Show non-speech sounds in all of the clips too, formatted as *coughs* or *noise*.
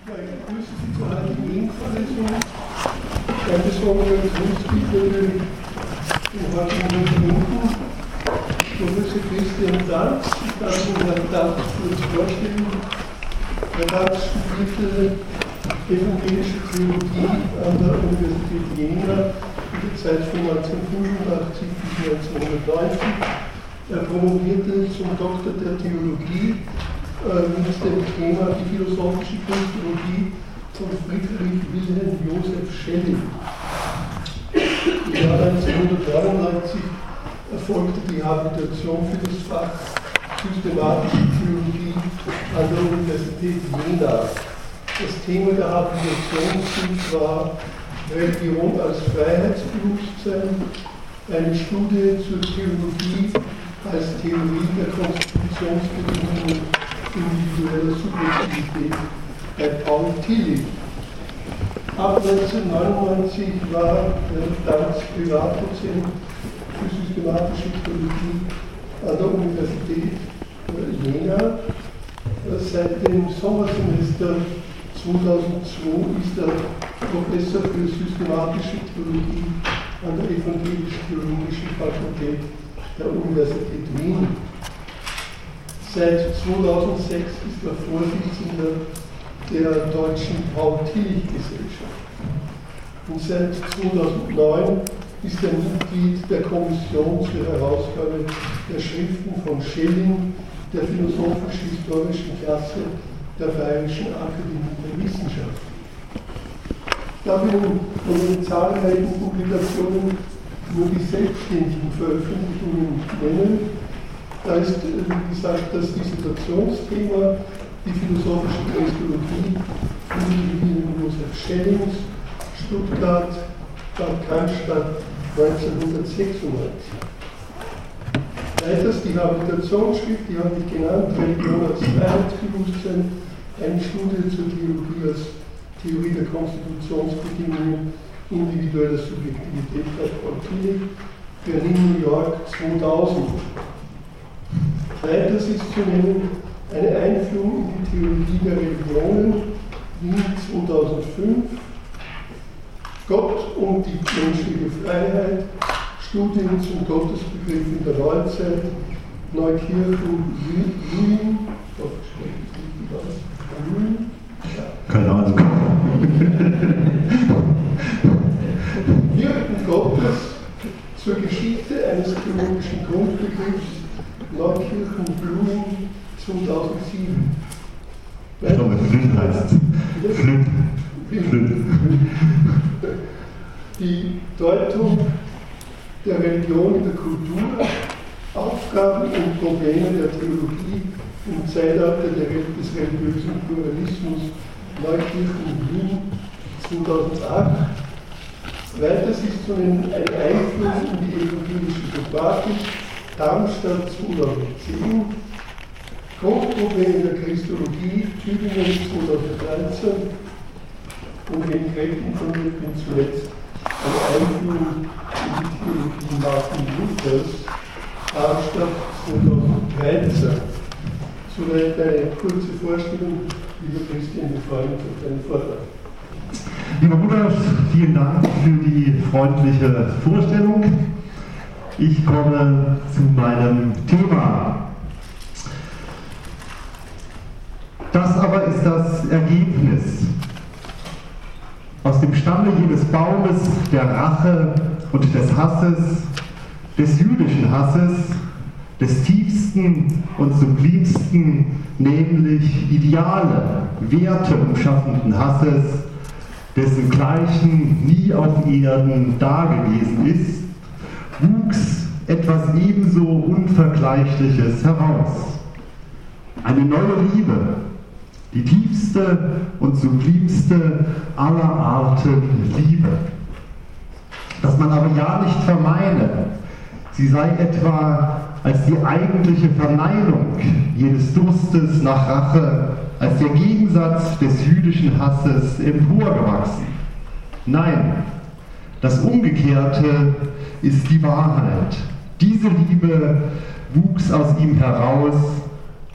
Ich begrüße Sie zur heutigen Gegenvorlesung. Ein besonderer Grundspeaker in heutigen Minuten. Professor Christian Danz. Ich darf Ihnen Herrn Danz kurz vorstellen. Herr Danz studierte evangelische Theologie an der Universität Jena in der Zeit von 1985 bis 1990. Er promovierte zum Doktor der Theologie äh, mit dem Thema die philosophische Christologie von Friedrich Wilhelm Josef Schelling. Im Jahr 1993 erfolgte die Habilitation für das Fach Systematische Theologie an der Universität Jena. Das Thema der Habilitation war Religion als Freiheitsbewusstsein, eine Studie zur Theologie als Theorie der Konstitutionsbedingungen individueller Subjektivität bei Paul Tillich. Ab 1999 war Danz Privatdozent für systematische Theologie an der Universität Jena. Seit dem Sommersemester 2002 ist er Professor für systematische Theologie an der Evangelisch-Theologischen Fakultät der Universität Wien. Seit 2006 ist er Vorsitzender der Deutschen Paul-Tillich-Gesellschaft. Und seit 2009 ist er Mitglied der Kommission zur Herausgabe der Schriften von Schelling, der philosophisch-historischen Klasse der Bayerischen Akademie der Wissenschaften. Da wir von den zahlreichen Publikationen nur die selbstständigen Veröffentlichungen nennen, da ist, äh, wie gesagt, das Dissertationsthema die philosophische Christologie von Josef Schellings, Stuttgart, Bad Cannstatt 1996. Weiters die Habilitationsschrift, die habe ich genannt, Religion als Freiheitsbewusstsein, eine Studie zur Theologie als Theorie der Konstitutionsbedingungen individueller Subjektivität bei Paul Berlin, New York 2000. Weiters ist zu nennen eine Einführung in die Theologie der Religionen, Wien 2005, Gott und die menschliche Freiheit, Studien zum Gottesbegriff in der Neuzeit, Neukirchen, Wien, keine Ahnung. Wirken Gottes zur Geschichte eines theologischen Grundbegriffs Neukirchen Blumen 2007. Ich glaube, Flint heißt es. Flint. Die Deutung der Religion in der Kultur, Aufgaben und Probleme der Theologie im Zeitalter des religiösen Pluralismus Neukirchen Wien 2008. Weiters ist zu nennen eine Einführung in die evangelische Dogmatik Darmstadt 2010, Grundproblem der Christologie Tübingen 2013 und recht informiert bin, zuletzt eine Einführung in die Theologie Martin Luthers Darmstadt 2013. Soweit eine kurze Vorstellung, lieber Christian, wir freuen uns auf deinen Vortrag. Lieber Bruder, vielen Dank für die freundliche Vorstellung. Ich komme zu meinem Thema. Das aber ist das Ergebnis aus dem Stamme jenes Baumes der Rache und des Hasses, des jüdischen Hasses, des tiefsten und sublimsten, nämlich Ideale, Werte umschaffenden Hasses, dessen Gleichen nie auf Erden dagewesen ist, wuchs etwas ebenso Unvergleichliches heraus. Eine neue Liebe, die tiefste und sublimste aller Arten Liebe. Dass man aber ja nicht vermeine, sie sei etwa als die eigentliche Verneinung jenes Durstes nach Rache, als der Gegensatz des jüdischen Hasses emporgewachsen. Nein, das Umgekehrte ist die Wahrheit. Diese Liebe wuchs aus ihm heraus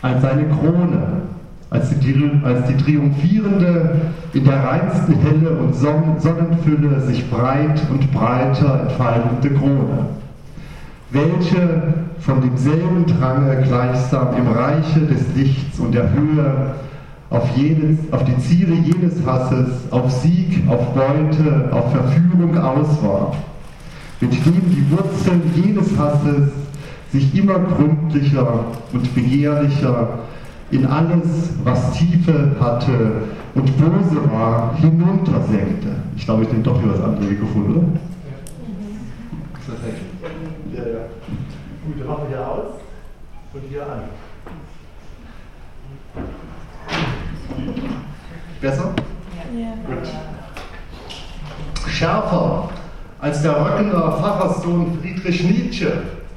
als seine Krone, als die, als die triumphierende in der reinsten Helle und Sonnenfülle sich breit und breiter entfaltende Krone, welche von demselben Drange gleichsam im Reiche des Lichts und der Höhe auf, jenes, auf die Ziele jenes Hasses, auf Sieg, auf Beute, auf Verführung aus war, mit dem die Wurzeln jenes Hasses sich immer gründlicher und begehrlicher in alles, was Tiefe hatte und böse war, hinuntersenkte. Ich glaube, ich nehme doch hier das andere Mikrofon, oder? Perfekt. Ja, ja. Gut, dann machen wir hier aus und hier an. Besser? Ja. Gut. Schärfer als der Röckener Pfarrerssohn Friedrich Nietzsche,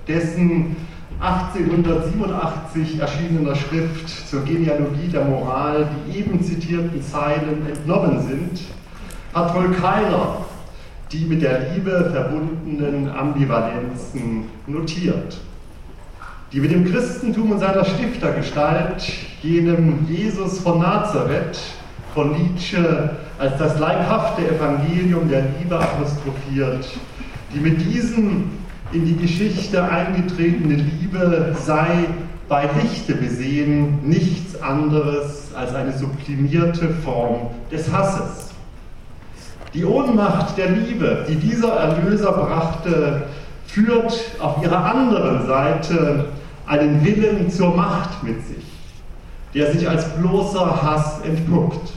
dessen 1887 erschienener Schrift zur Genealogie der Moral die eben zitierten Zeilen entnommen sind, hat wohl keiner die mit der Liebe verbundenen Ambivalenzen notiert. Die mit dem Christentum und seiner Stiftergestalt, jenem Jesus von Nazareth, von Nietzsche als das leibhafte Evangelium der Liebe apostrophiert, die mit diesem in die Geschichte eingetretene Liebe sei bei Lichte besehen nichts anderes als eine sublimierte Form des Hasses. Die Ohnmacht der Liebe, die dieser Erlöser brachte, führt auf ihrer anderen Seite einen Willen zur Macht mit sich, der sich als bloßer Hass entpuppt.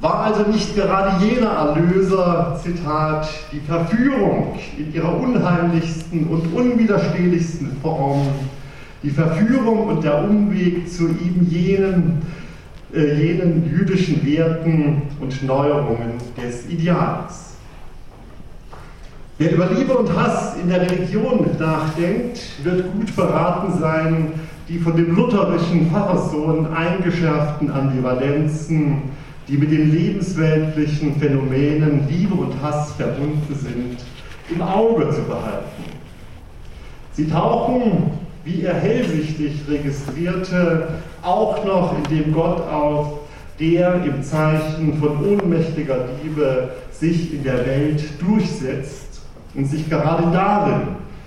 War also nicht gerade jener Erlöser, Zitat, die Verführung in ihrer unheimlichsten und unwiderstehlichsten Form, die Verführung und der Umweg zu ihm jenen, äh, jenen jüdischen Werten und Neuerungen des Ideals? Wer über Liebe und Hass in der Religion nachdenkt, wird gut beraten sein, die von dem lutherischen Pfarrerssohn eingeschärften Ambivalenzen die mit den lebensweltlichen Phänomenen Liebe und Hass verbunden sind, im Auge zu behalten. Sie tauchen, wie er hellsichtig registrierte, auch noch in dem Gott auf, der im Zeichen von ohnmächtiger Liebe sich in der Welt durchsetzt und sich gerade darin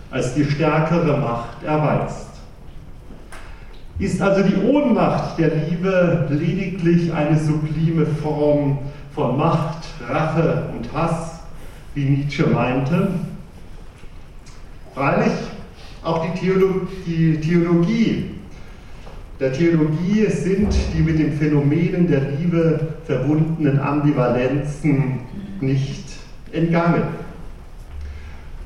als die stärkere Macht erweist. Ist also die Ohnmacht der Liebe lediglich eine sublime Form von Macht, Rache und Hass, wie Nietzsche meinte? Freilich, auch die Theologie, der Theologie sind die mit den Phänomenen der Liebe verbundenen Ambivalenzen nicht entgangen.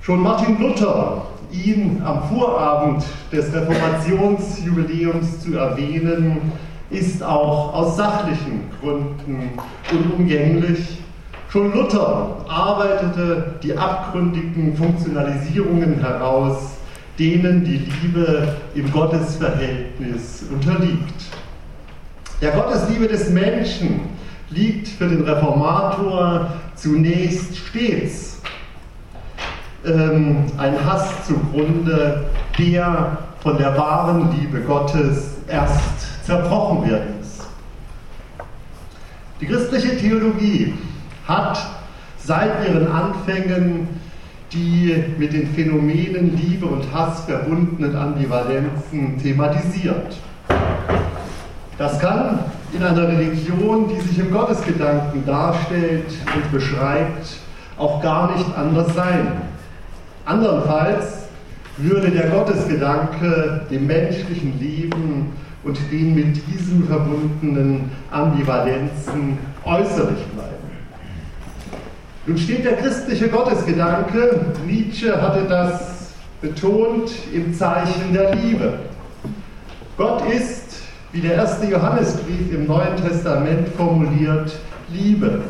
Schon Martin Luther ihn am Vorabend des Reformationsjubiläums zu erwähnen, ist auch aus sachlichen Gründen unumgänglich. Schon Luther arbeitete die abgründigen Funktionalisierungen heraus, denen die Liebe im Gottesverhältnis unterliegt. Der Gottesliebe des Menschen liegt für den Reformator zunächst stets ähm, ein Hass zugrunde, der von der wahren Liebe Gottes erst zerbrochen werden muss. Die christliche Theologie hat seit ihren Anfängen die mit den Phänomenen Liebe und Hass verbundenen Ambivalenzen thematisiert. Das kann in einer Religion, die sich im Gottesgedanken darstellt und beschreibt, auch gar nicht anders sein. Andernfalls würde der Gottesgedanke dem menschlichen Leben und den mit diesem verbundenen Ambivalenzen äußerlich bleiben. Nun steht der christliche Gottesgedanke, Nietzsche hatte das betont, im Zeichen der Liebe. Gott ist, wie der erste Johannesbrief im Neuen Testament formuliert, Liebe.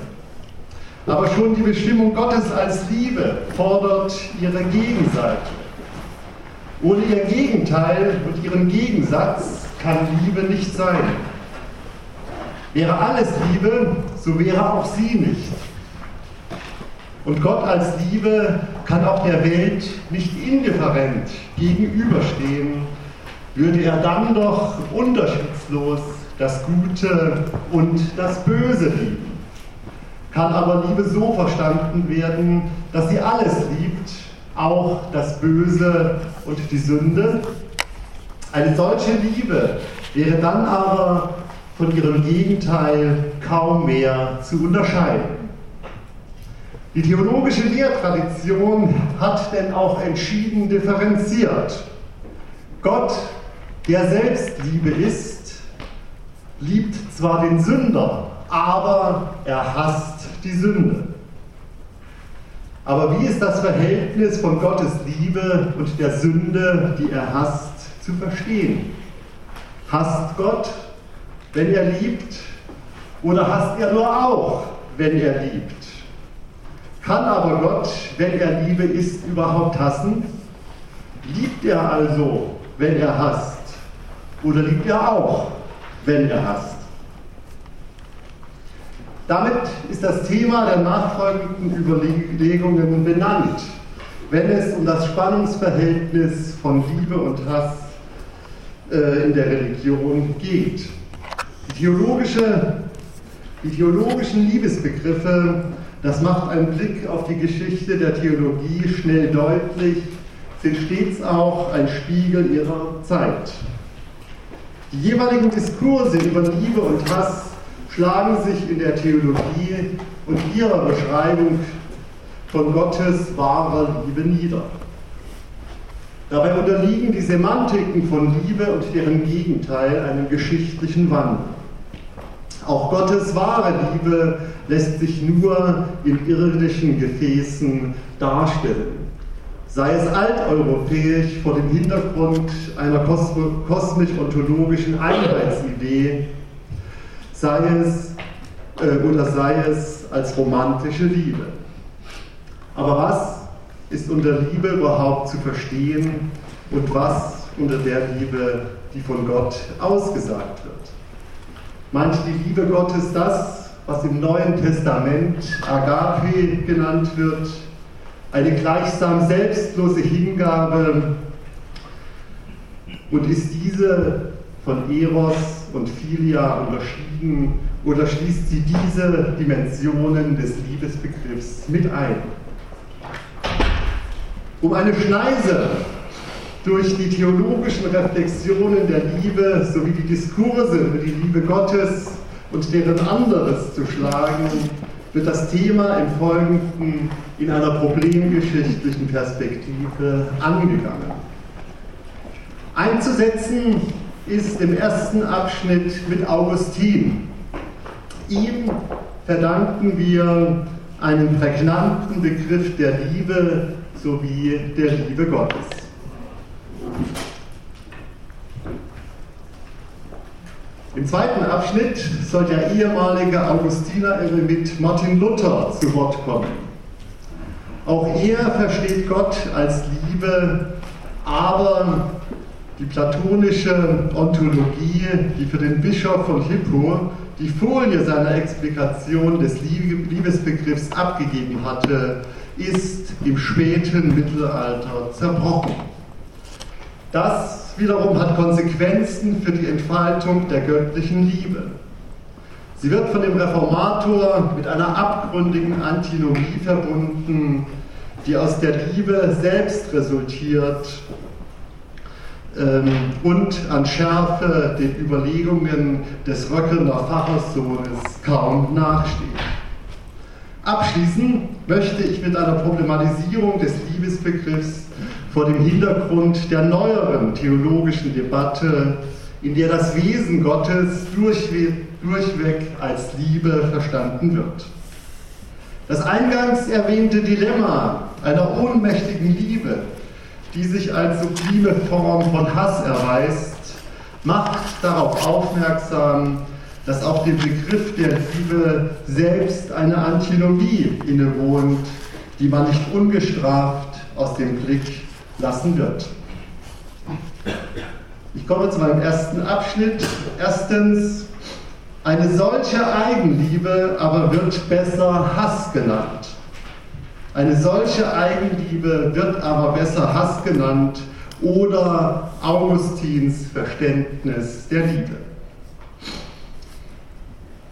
Aber schon die Bestimmung Gottes als Liebe fordert ihre Gegenseite. Ohne ihr Gegenteil und ihren Gegensatz kann Liebe nicht sein. Wäre alles Liebe, so wäre auch sie nicht. Und Gott als Liebe kann auch der Welt nicht indifferent gegenüberstehen, würde er dann doch unterschiedslos das Gute und das Böse lieben. Kann aber Liebe so verstanden werden, dass sie alles liebt, auch das Böse und die Sünde? Eine solche Liebe wäre dann aber von ihrem Gegenteil kaum mehr zu unterscheiden. Die theologische Lehrtradition hat denn auch entschieden differenziert. Gott, der selbst Liebe ist, liebt zwar den Sünder, aber er hasst die Sünde. Aber wie ist das Verhältnis von Gottes Liebe und der Sünde, die er hasst, zu verstehen? Hasst Gott, wenn er liebt, oder hasst er nur auch, wenn er liebt? Kann aber Gott, wenn er Liebe ist, überhaupt hassen? Liebt er also, wenn er hasst? Oder liebt er auch, wenn er hasst? Damit ist das Thema der nachfolgenden Überlegungen benannt, wenn es um das Spannungsverhältnis von Liebe und Hass äh, in der Religion geht. Die, theologische, die theologischen Liebesbegriffe, das macht ein Blick auf die Geschichte der Theologie schnell deutlich, sind stets auch ein Spiegel ihrer Zeit. Die jeweiligen Diskurse über Liebe und Hass schlagen sich in der Theologie und ihrer Beschreibung von Gottes wahrer Liebe nieder. Dabei unterliegen die Semantiken von Liebe und deren Gegenteil einem geschichtlichen Wandel. Auch Gottes wahre Liebe lässt sich nur in irdischen Gefäßen darstellen. Sei es alteuropäisch vor dem Hintergrund einer kosmisch-ontologischen Einheitsidee, sei es äh, oder sei es als romantische Liebe. Aber was ist unter Liebe überhaupt zu verstehen und was unter der Liebe, die von Gott ausgesagt wird? Meint die Liebe Gottes das, was im Neuen Testament Agape genannt wird, eine gleichsam selbstlose Hingabe und ist diese von Eros und Philia unterschieden oder schließt sie diese Dimensionen des Liebesbegriffs mit ein? Um eine Schneise durch die theologischen Reflexionen der Liebe sowie die Diskurse über die Liebe Gottes und deren anderes zu schlagen, wird das Thema im Folgenden in einer problemgeschichtlichen Perspektive angegangen. Einzusetzen ist im ersten Abschnitt mit Augustin. Ihm verdanken wir einen prägnanten Begriff der Liebe sowie der Liebe Gottes. Im zweiten Abschnitt soll der ehemalige Augustiner mit Martin Luther zu Wort kommen. Auch er versteht Gott als Liebe, aber die platonische Ontologie, die für den Bischof von Hippo die Folie seiner Explikation des Liebesbegriffs abgegeben hatte, ist im späten Mittelalter zerbrochen. Das wiederum hat Konsequenzen für die Entfaltung der göttlichen Liebe. Sie wird von dem Reformator mit einer abgründigen Antinomie verbunden, die aus der Liebe selbst resultiert und an Schärfe den Überlegungen des Röckener Pfarrerssohnes kaum nachsteht. Abschließen möchte ich mit einer Problematisierung des Liebesbegriffs vor dem Hintergrund der neueren theologischen Debatte, in der das Wesen Gottes durchweg, durchweg als Liebe verstanden wird. Das eingangs erwähnte Dilemma einer ohnmächtigen Liebe, die sich als sublime Form von Hass erweist, macht darauf aufmerksam, dass auch dem Begriff der Liebe selbst eine Antinomie innewohnt, die man nicht ungestraft aus dem Blick lassen wird. Ich komme zu meinem ersten Abschnitt. Erstens, eine solche Eigenliebe aber wird besser Hass genannt. Eine solche Eigenliebe wird aber besser Hass genannt oder Augustins Verständnis der Liebe.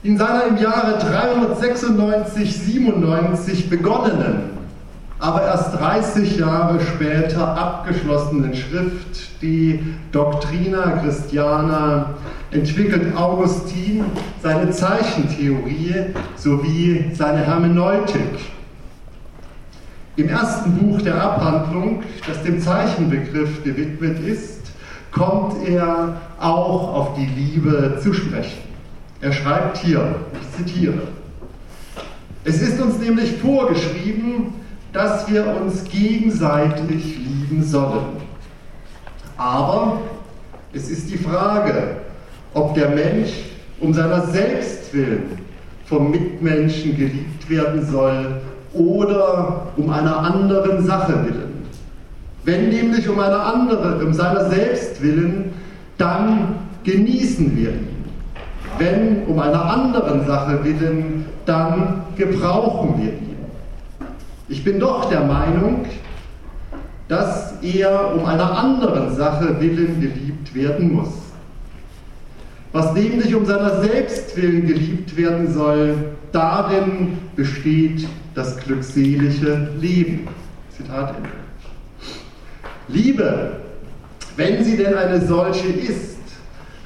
In seiner im Jahre 396-97 begonnenen, aber erst 30 Jahre später abgeschlossenen Schrift, die Doctrina Christiana, entwickelt Augustin seine Zeichentheorie sowie seine Hermeneutik. Im ersten Buch der Abhandlung, das dem Zeichenbegriff gewidmet ist, kommt er auch auf die Liebe zu sprechen. Er schreibt hier, ich zitiere, es ist uns nämlich vorgeschrieben, dass wir uns gegenseitig lieben sollen. Aber es ist die Frage, ob der Mensch um seiner selbst willen vom Mitmenschen geliebt werden soll oder um einer anderen Sache willen. Wenn nämlich um eine andere, um seiner selbst willen, dann genießen wir ihn. Wenn um einer anderen Sache willen, dann gebrauchen wir ihn. Ich bin doch der Meinung, dass er um einer anderen Sache willen geliebt werden muss. Was nämlich um seiner selbst willen geliebt werden soll, darin besteht das glückselige Leben. Zitat Ende. Liebe, wenn sie denn eine solche ist,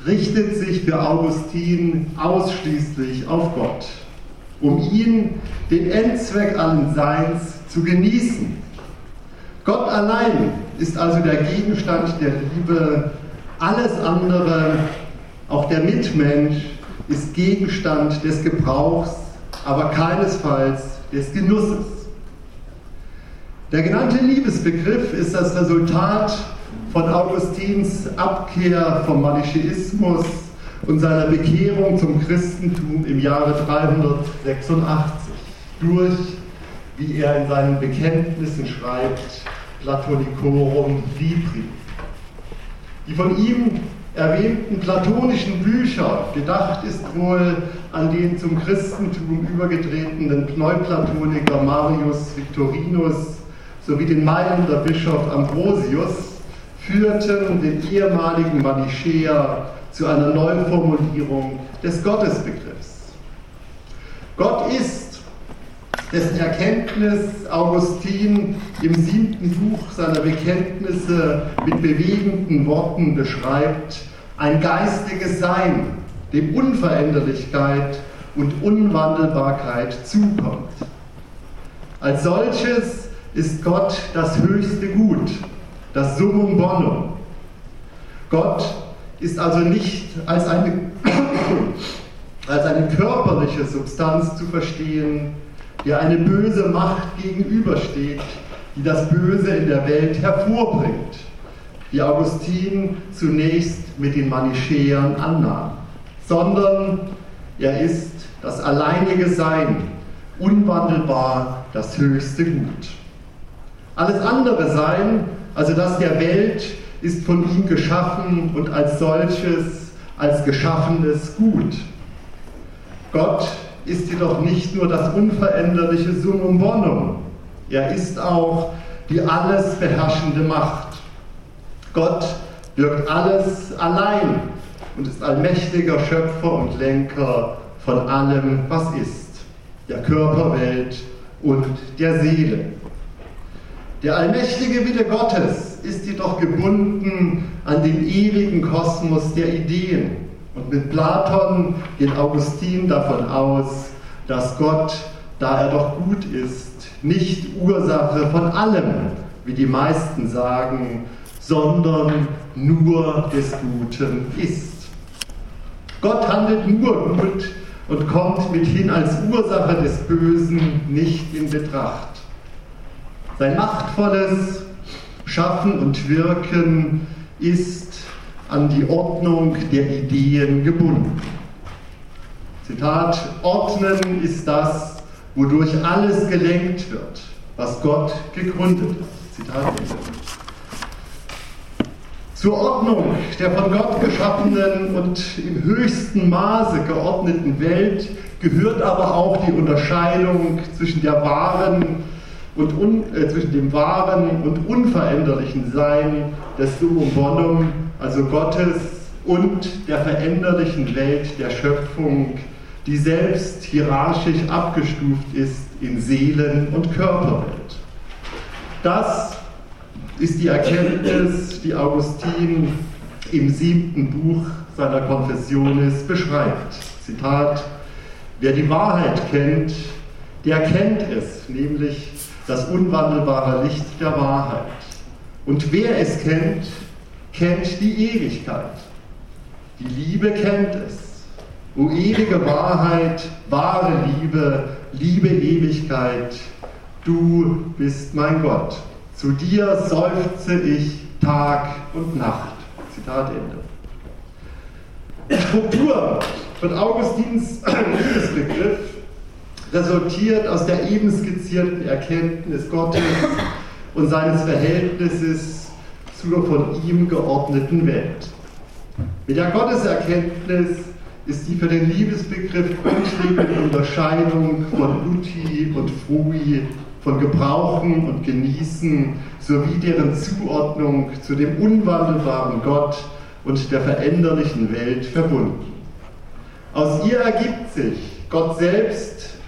richtet sich für Augustin ausschließlich auf Gott, um ihn, den Endzweck allen Seins, zu genießen. Gott allein ist also der Gegenstand der Liebe, alles andere, auch der Mitmensch, ist Gegenstand des Gebrauchs, aber keinesfalls des Genusses. Der genannte Liebesbegriff ist das Resultat von Augustins Abkehr vom Manichäismus und seiner Bekehrung zum Christentum im Jahre 386 durch, wie er in seinen Bekenntnissen schreibt, Platonicorum Libri. Die von ihm erwähnten platonischen Bücher, gedacht ist wohl an den zum Christentum übergetretenen Neuplatoniker Marius Victorinus sowie den Mailänder Bischof Ambrosius, führten den ehemaligen Manichäer zu einer Neuformulierung des Gottesbegriffs. Gott ist, dessen Erkenntnis Augustin im siebten Buch seiner Bekenntnisse mit bewegenden Worten beschreibt, ein geistiges Sein, dem Unveränderlichkeit und Unwandelbarkeit zukommt. Als solches ist Gott das höchste Gut, das Summum Bonum. Gott ist also nicht als eine, *coughs* als eine körperliche Substanz zu verstehen, der eine böse Macht gegenübersteht, die das Böse in der Welt hervorbringt, wie Augustin zunächst mit den Manichäern annahm, sondern er ist das alleinige Sein, unwandelbar das höchste Gut. Alles andere Sein also das der Welt ist von ihm geschaffen und als solches, als geschaffenes Gut. Gott ist jedoch nicht nur das unveränderliche Summum bonum, er ist auch die alles beherrschende Macht. Gott wirkt alles allein und ist allmächtiger Schöpfer und Lenker von allem, was ist, der Körperwelt und der Seele. Der allmächtige Wille Gottes ist jedoch gebunden an den ewigen Kosmos der Ideen. Und mit Platon geht Augustin davon aus, dass Gott, da er doch gut ist, nicht Ursache von allem, wie die meisten sagen, sondern nur des Guten ist. Gott handelt nur gut und kommt mithin als Ursache des Bösen nicht in Betracht. Sein machtvolles Schaffen und Wirken ist an die Ordnung der Ideen gebunden. Zitat, Ordnen ist das, wodurch alles gelenkt wird, was Gott gegründet ist. Zitat Ende. Zur Ordnung der von Gott geschaffenen und im höchsten Maße geordneten Welt gehört aber auch die Unterscheidung zwischen und un, äh, zwischen dem wahren und unveränderlichen Sein des Summum Bonum, also Gottes, und der veränderlichen Welt der Schöpfung, die selbst hierarchisch abgestuft ist in Seelen- und Körperwelt. Das ist die Erkenntnis, die Augustin im siebten Buch seiner Confessiones beschreibt. Zitat, wer die Wahrheit kennt, der kennt es, nämlich das unwandelbare Licht der Wahrheit. Und wer es kennt, kennt die Ewigkeit. Die Liebe kennt es. O ewige Wahrheit, wahre Liebe, liebe Ewigkeit, du bist mein Gott. Zu dir seufze ich Tag und Nacht. Zitat Ende. Die Struktur von Augustins *clears throat* Liebesbegriff resultiert aus der eben skizzierten Erkenntnis Gottes und seines Verhältnisses zur von ihm geordneten Welt. Mit der Gotteserkenntnis ist die für den Liebesbegriff grundlegende Unterscheidung von Uti und Frui, von Gebrauchen und Genießen sowie deren Zuordnung zu dem unwandelbaren Gott und der veränderlichen Welt verbunden. Aus ihr ergibt sich Gott selbst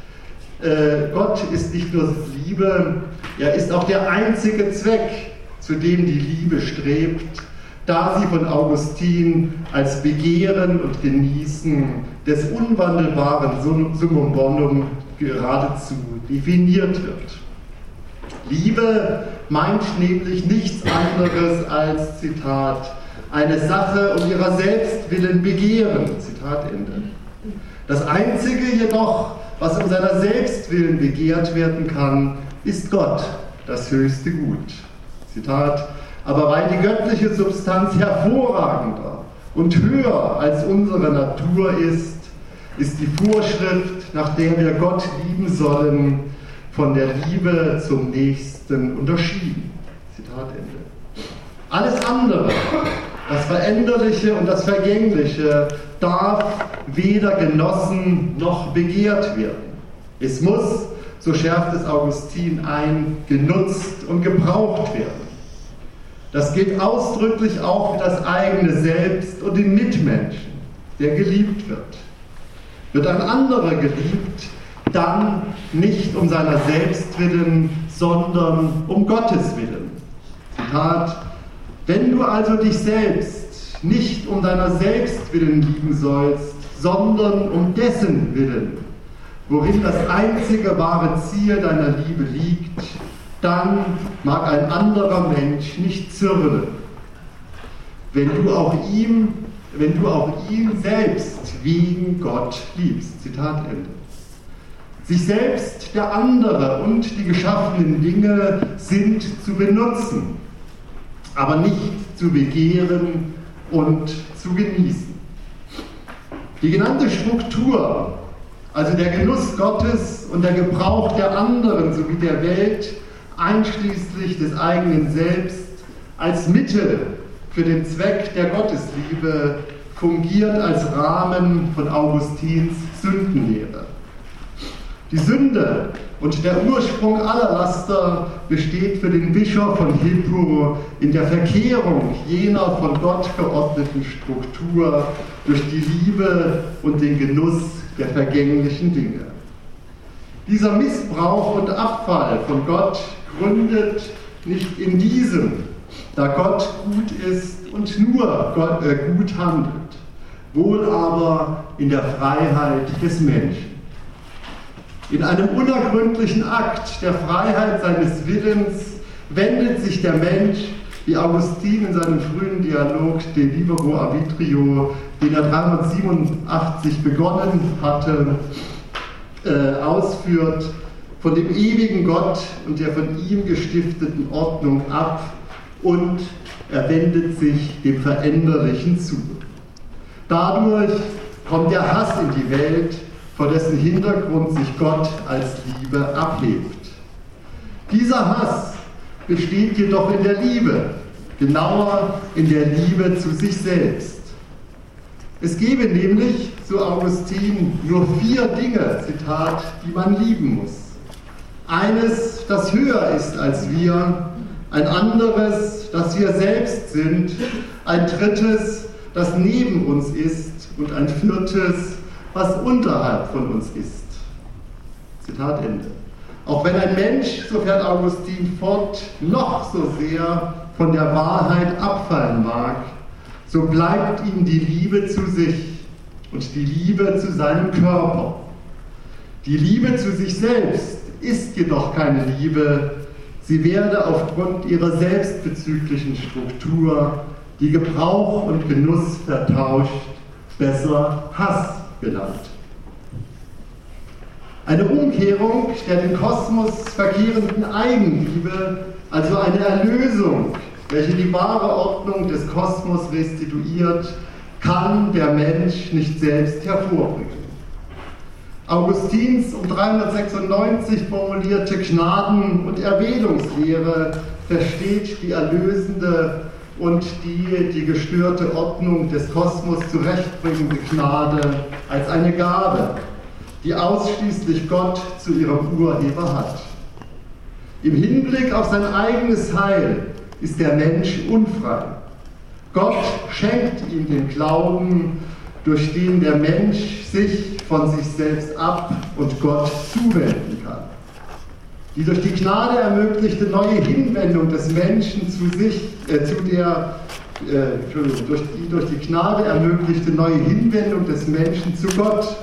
äh, Gott ist nicht nur Liebe, er ist auch der einzige Zweck, zu dem die Liebe strebt, da sie von Augustin als Begehren und Genießen des unwandelbaren Summum Bonum geradezu definiert wird. Liebe meint nämlich nichts anderes als, Zitat, eine Sache um ihrer selbst willen begehren, Zitat Ende. Das Einzige jedoch, was um seiner selbst willen begehrt werden kann, ist Gott, das höchste Gut. Zitat, aber weil die göttliche Substanz hervorragender und höher als unsere Natur ist, ist die Vorschrift, nach der wir Gott lieben sollen, von der Liebe zum Nächsten unterschieden. Zitat Ende. Alles andere, das Veränderliche und das Vergängliche, darf weder genossen noch begehrt werden. Es muss, so schärft es Augustin ein, genutzt und gebraucht werden. Das gilt ausdrücklich auch für das eigene Selbst und den Mitmenschen, der geliebt wird. Wird ein anderer geliebt, dann nicht um seiner selbst willen, sondern um Gottes willen. Zitat, wenn du also dich selbst nicht um deiner selbst willen lieben sollst, sondern um dessen Willen, worin das einzige wahre Ziel deiner Liebe liegt, dann mag ein anderer Mensch nicht zürnen. Wenn du auch ihm, wenn du auch ihn selbst wegen Gott liebst. Zitat Ende. Sich selbst, der andere und die geschaffenen Dinge sind zu benutzen, aber nicht zu begehren und zu genießen. Die genannte Struktur, also der Genuss Gottes und der Gebrauch der anderen sowie der Welt, einschließlich des eigenen Selbst, als Mittel für den Zweck der Gottesliebe, fungiert als Rahmen von Augustins Sündenlehre. Die Sünde und der Ursprung aller Laster besteht für den Bischof von Hippo in der Verkehrung jener von Gott geordneten Struktur durch die Liebe und den Genuss der vergänglichen Dinge. Dieser Missbrauch und Abfall von Gott gründet nicht in diesem, da Gott gut ist und nur Gott, äh, gut handelt, wohl aber in der Freiheit des Menschen. In einem unergründlichen Akt der Freiheit seines Willens wendet sich der Mensch, wie Augustin in seinem frühen Dialog De Libero Arbitrio, den er 387 begonnen hatte, äh, ausführt, von dem ewigen Gott und der von ihm gestifteten Ordnung ab und er wendet sich dem Veränderlichen zu. Dadurch kommt der Hass in die Welt, vor dessen Hintergrund sich Gott als Liebe abhebt. Dieser Hass besteht jedoch in der Liebe, genauer in der Liebe zu sich selbst. Es gebe nämlich, so Augustin, nur vier Dinge, Zitat, die man lieben muss. Eines, das höher ist als wir, ein anderes, das wir selbst sind, ein drittes, das neben uns ist und ein viertes, was unterhalb von uns ist. Zitat Ende. Auch wenn ein Mensch, so fährt Augustin fort, noch so sehr von der Wahrheit abfallen mag, so bleibt ihm die Liebe zu sich und die Liebe zu seinem Körper. Die Liebe zu sich selbst ist jedoch keine Liebe, sie werde aufgrund ihrer selbstbezüglichen Struktur, die Gebrauch und Genuss vertauscht, besser Hass genannt. Eine Umkehrung der den Kosmos verkehrenden Eigenliebe, also eine Erlösung, welche die wahre Ordnung des Kosmos restituiert, kann der Mensch nicht selbst hervorbringen. Augustins um 396 formulierte Gnaden- und Erwählungslehre versteht die erlösende und die die gestörte Ordnung des Kosmos zurechtbringende Gnade als eine Gabe, die ausschließlich Gott zu ihrem Urheber hat. Im Hinblick auf sein eigenes Heil ist der Mensch unfrei. Gott schenkt ihm den Glauben, durch den der Mensch sich von sich selbst ab und Gott zuwenden. Die durch die Gnade ermöglichte neue Hinwendung des Menschen zu sich, äh, zu der, äh, durch die durch die Gnade ermöglichte neue Hinwendung des Menschen zu Gott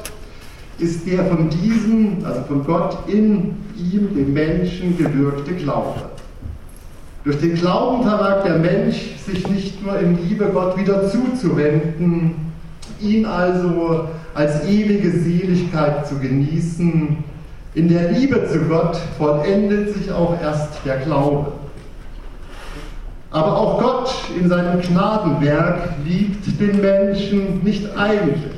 ist der von diesem, also von Gott in ihm, dem Menschen, gewirkte Glaube. Durch den Glauben vermag der Mensch, sich nicht nur in Liebe Gott wieder zuzuwenden, ihn also als ewige Seligkeit zu genießen. In der Liebe zu Gott vollendet sich auch erst der Glaube. Aber auch Gott in seinem Gnadenwerk liebt den Menschen nicht eigentlich.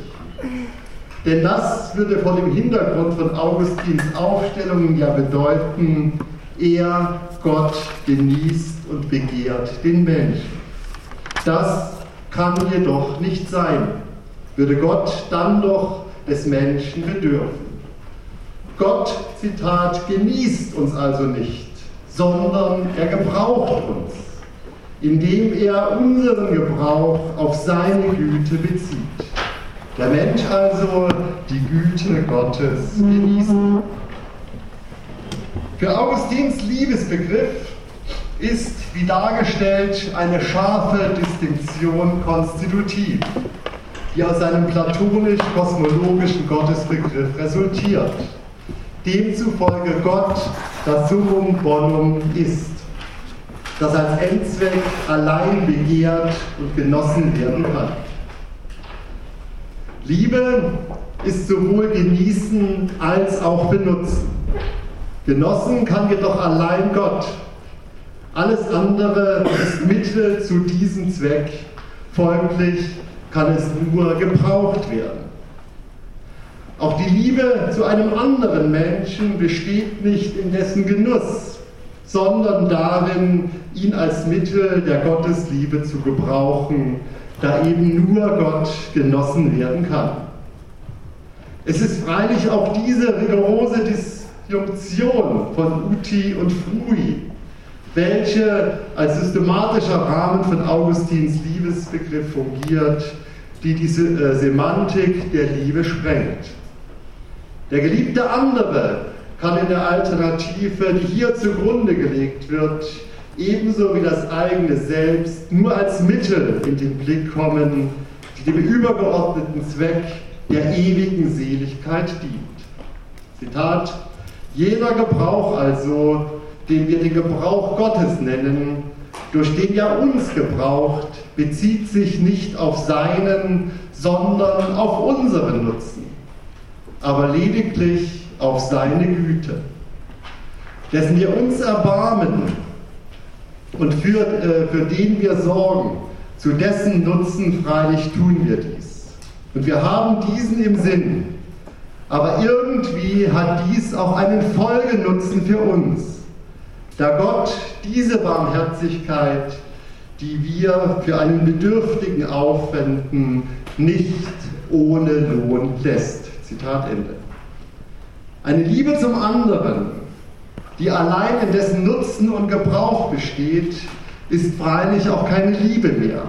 Denn das würde vor dem Hintergrund von Augustins Aufstellungen ja bedeuten, er, Gott, genießt und begehrt den Menschen. Das kann jedoch nicht sein. Würde Gott dann doch des Menschen bedürfen. Gott, Zitat, genießt uns also nicht, sondern er gebraucht uns, indem er unseren Gebrauch auf seine Güte bezieht. Der Mensch also die Güte Gottes genießen. Für Augustins Liebesbegriff ist, wie dargestellt, eine scharfe Distinktion konstitutiv, die aus seinem platonisch-kosmologischen Gottesbegriff resultiert, demzufolge Gott das Summum bonum ist, das als Endzweck allein begehrt und genossen werden kann. Liebe ist sowohl genießen als auch benutzen. Genossen kann jedoch allein Gott. Alles andere ist Mittel zu diesem Zweck. Folglich kann es nur gebraucht werden. Auch die Liebe zu einem anderen Menschen besteht nicht in dessen Genuss, sondern darin, ihn als Mittel der Gottesliebe zu gebrauchen, da eben nur Gott genossen werden kann. Es ist freilich auch diese rigorose Disjunktion von Uti und Frui, welche als systematischer Rahmen von Augustins Liebesbegriff fungiert, die diese äh, Semantik der Liebe sprengt. Der geliebte andere kann in der Alternative, die hier zugrunde gelegt wird, ebenso wie das eigene Selbst nur als Mittel in den Blick kommen, die dem übergeordneten Zweck der ewigen Seligkeit dient. Zitat, jeder Gebrauch also, den wir den Gebrauch Gottes nennen, durch den er uns gebraucht, bezieht sich nicht auf seinen, sondern auf unseren Nutzen, aber lediglich auf seine Güte, dessen wir uns erbarmen und für, äh, für den wir sorgen, zu dessen Nutzen freilich tun wir dies. Und wir haben diesen im Sinn. Aber irgendwie hat dies auch einen Folgenutzen für uns, da Gott diese Barmherzigkeit, die wir für einen Bedürftigen aufwenden, nicht ohne Lohn lässt. Zitat Ende. Eine Liebe zum anderen die allein in dessen Nutzen und Gebrauch besteht, ist freilich auch keine Liebe mehr,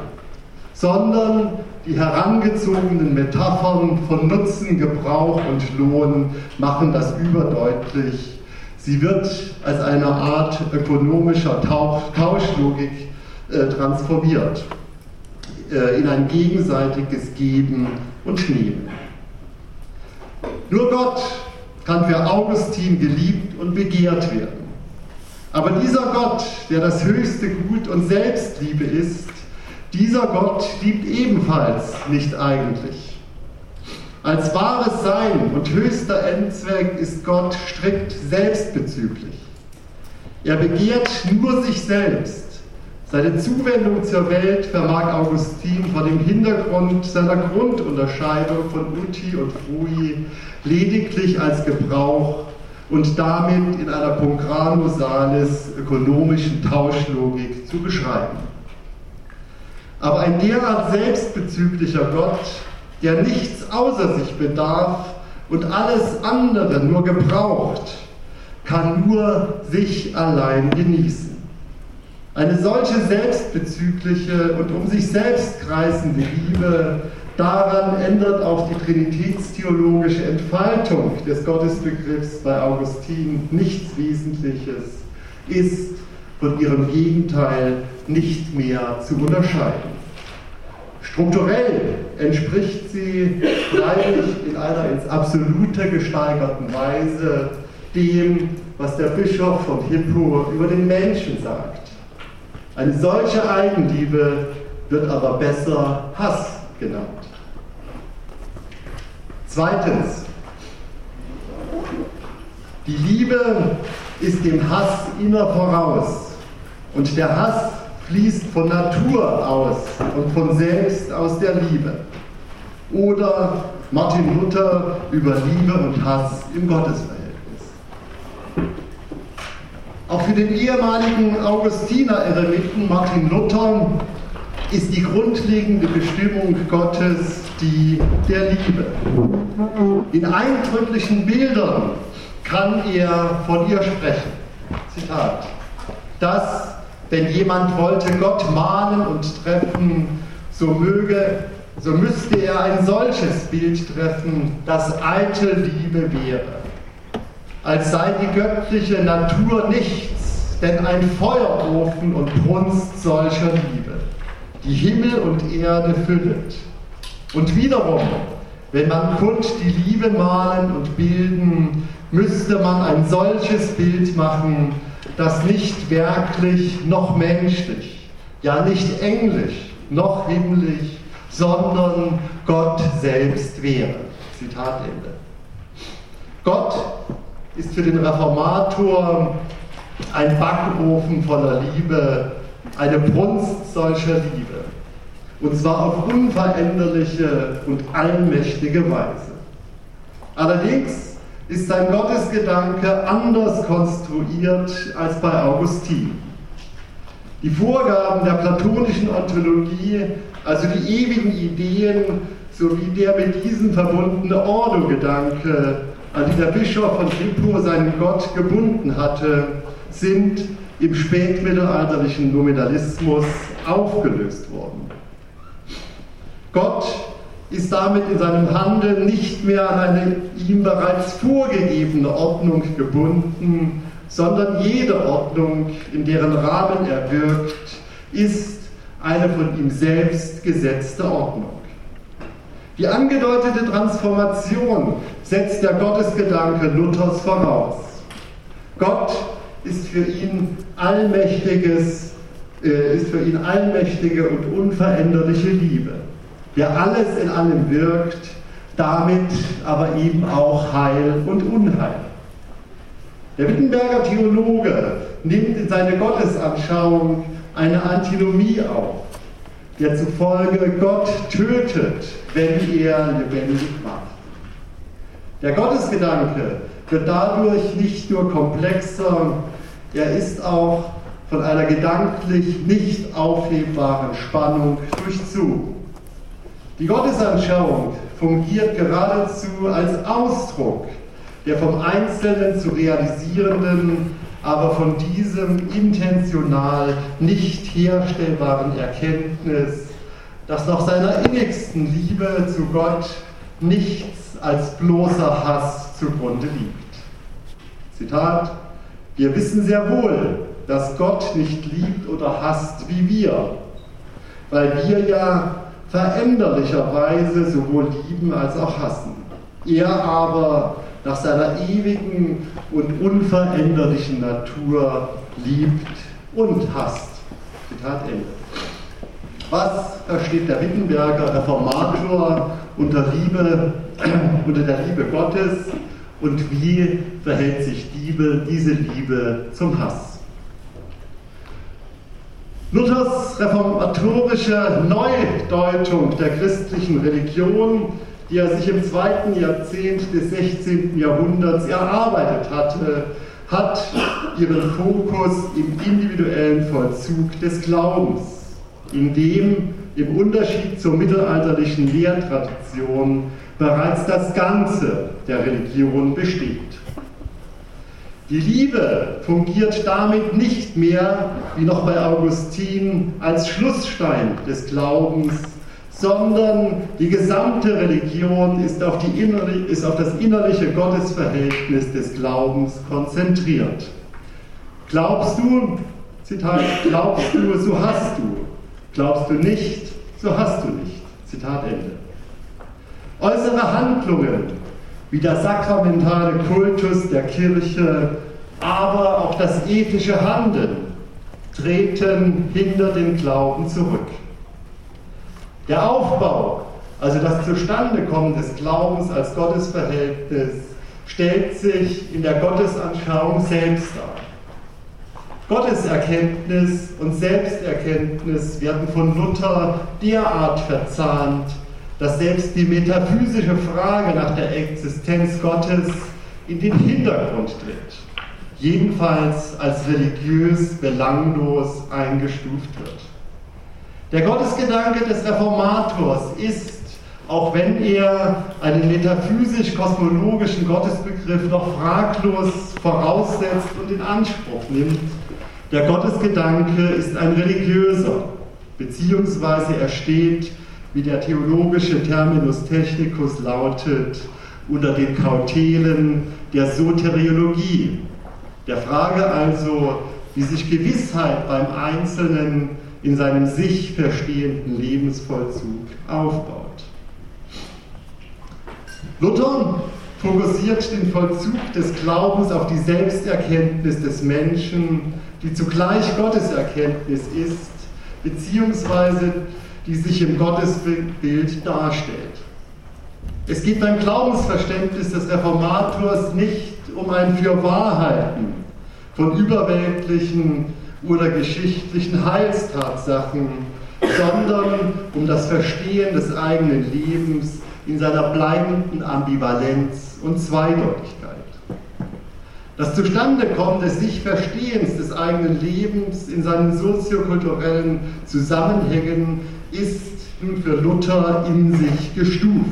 sondern die herangezogenen Metaphern von Nutzen, Gebrauch und Lohn machen das überdeutlich. Sie wird als eine Art ökonomischer Tauschlogik äh, transformiert äh, in ein gegenseitiges Geben und Nehmen. Nur Gott kann für Augustin geliebt und begehrt werden. Aber dieser Gott, der das höchste Gut und Selbstliebe ist, dieser Gott liebt ebenfalls nicht eigentlich. Als wahres Sein und höchster Endzweck ist Gott strikt selbstbezüglich. Er begehrt nur sich selbst. Seine Zuwendung zur Welt vermag Augustin vor dem Hintergrund seiner Grundunterscheidung von Uti und Frui lediglich als Gebrauch und damit in einer Concrano Salis ökonomischen Tauschlogik zu beschreiben. Aber ein derart selbstbezüglicher Gott, der nichts außer sich bedarf und alles andere nur gebraucht, kann nur sich allein genießen. Eine solche selbstbezügliche und um sich selbst kreisende Liebe, daran ändert auch die trinitätstheologische Entfaltung des Gottesbegriffs bei Augustin nichts Wesentliches, ist von ihrem Gegenteil nicht mehr zu unterscheiden. Strukturell entspricht sie freilich in einer ins Absolute gesteigerten Weise dem, was der Bischof von Hippo über den Menschen sagt. Eine solche Eigenliebe wird aber besser Hass genannt. Zweitens, die Liebe ist dem Hass immer voraus und der Hass fließt von Natur aus und von selbst aus der Liebe. Oder Martin Luther über Liebe und Hass im Gottesverhältnis. Auch für den ehemaligen Augustiner-Eremiten Martin Luther ist die grundlegende Bestimmung Gottes die der Liebe. In eindrücklichen Bildern kann er von ihr sprechen. Zitat. Dass, wenn jemand wollte Gott mahnen und treffen, so möge, so müsste er ein solches Bild treffen, das alte Liebe wäre als sei die göttliche Natur nichts, denn ein Feuerofen und Brunst solcher Liebe, die Himmel und Erde füllet. Und wiederum, wenn man kund die Liebe malen und bilden, müsste man ein solches Bild machen, das nicht werklich noch menschlich, ja nicht englisch noch himmlisch, sondern Gott selbst wäre. Zitat Ende. Gott ist für den Reformator ein Backofen voller Liebe, eine Brunst solcher Liebe. Und zwar auf unveränderliche und allmächtige Weise. Allerdings ist sein Gottesgedanke anders konstruiert als bei Augustin. Die Vorgaben der platonischen Ontologie, also die ewigen Ideen sowie der mit diesen verbundene Ordo-Gedanke, an die der Bischof von Tripur seinen Gott gebunden hatte, sind im spätmittelalterlichen Nominalismus aufgelöst worden. Gott ist damit in seinem Handeln nicht mehr an eine ihm bereits vorgegebene Ordnung gebunden, sondern jede Ordnung, in deren Rahmen er wirkt, ist eine von ihm selbst gesetzte Ordnung. Die angedeutete Transformation setzt der Gottesgedanke Luthers voraus. Gott ist für ihn allmächtiges, äh, ist für ihn allmächtige und unveränderliche Liebe, der alles in allem wirkt, damit aber eben auch Heil und Unheil. Der Wittenberger Theologe nimmt in seine Gottesanschauung eine Antinomie auf, der zufolge Gott tötet, wenn er lebendig macht. Der Gottesgedanke wird dadurch nicht nur komplexer, er ist auch von einer gedanklich nicht aufhebbaren Spannung durchzogen. Die Gottesanschauung fungiert geradezu als Ausdruck der vom Einzelnen zu realisierenden, aber von diesem intentional nicht herstellbaren Erkenntnis, dass nach seiner innigsten Liebe zu Gott nichts als bloßer Hass zugrunde liegt. Zitat, wir wissen sehr wohl, dass Gott nicht liebt oder hasst wie wir, weil wir ja veränderlicherweise sowohl lieben als auch hassen. Er aber nach seiner ewigen und unveränderlichen Natur liebt und hasst. Zitat Ende. Was versteht der Wittenberger Reformator unter, Liebe, *clears throat* unter der Liebe Gottes und wie verhält sich Liebe, diese Liebe zum Hass? Luthers reformatorische Neudeutung der christlichen Religion, die er sich im zweiten Jahrzehnt des 16. Jahrhunderts erarbeitet hatte, hat ihren Fokus im individuellen Vollzug des Glaubens, in dem im Unterschied zur mittelalterlichen Lehrtradition bereits das Ganze der Religion besteht. Die Liebe fungiert damit nicht mehr, wie noch bei Augustin, als Schlussstein des Glaubens, sondern die gesamte Religion ist auf, innere, ist auf das innerliche Gottesverhältnis des Glaubens konzentriert. Glaubst du, Zitat, glaubst du, so hast du. Glaubst du nicht, so hast du nicht. Zitat Ende. Äußere Handlungen wie der sakramentale Kultus der Kirche, aber auch das ethische Handeln treten hinter den Glauben zurück. Der Aufbau, also das Zustandekommen des Glaubens als Gottesverhältnis, stellt sich in der Gottesanschauung selbst dar. Gotteserkenntnis und Selbsterkenntnis werden von Luther derart verzahnt, dass selbst die metaphysische Frage nach der Existenz Gottes in den Hintergrund tritt, jedenfalls als religiös belanglos eingestuft wird. Der Gottesgedanke des Reformators ist, auch wenn er einen metaphysisch-kosmologischen Gottesbegriff noch fraglos voraussetzt und in Anspruch nimmt, der Gottesgedanke ist ein religiöser, beziehungsweise er steht wie der theologische Terminus technicus lautet, unter den Kautelen der Soteriologie. Der Frage also, wie sich Gewissheit beim Einzelnen in seinem sich verstehenden Lebensvollzug aufbaut. Luther fokussiert den Vollzug des Glaubens auf die Selbsterkenntnis des Menschen, die zugleich Gotteserkenntnis ist, beziehungsweise die sich im Gottesbild darstellt. Es geht beim Glaubensverständnis des Reformators nicht um ein Fürwahrhalten von überweltlichen oder geschichtlichen Heilstatsachen, sondern um das Verstehen des eigenen Lebens in seiner bleibenden Ambivalenz und Zweideutigkeit. Das Zustandekommen des Sich-Verstehens des eigenen Lebens in seinen soziokulturellen Zusammenhängen ist nun für Luther in sich gestuft.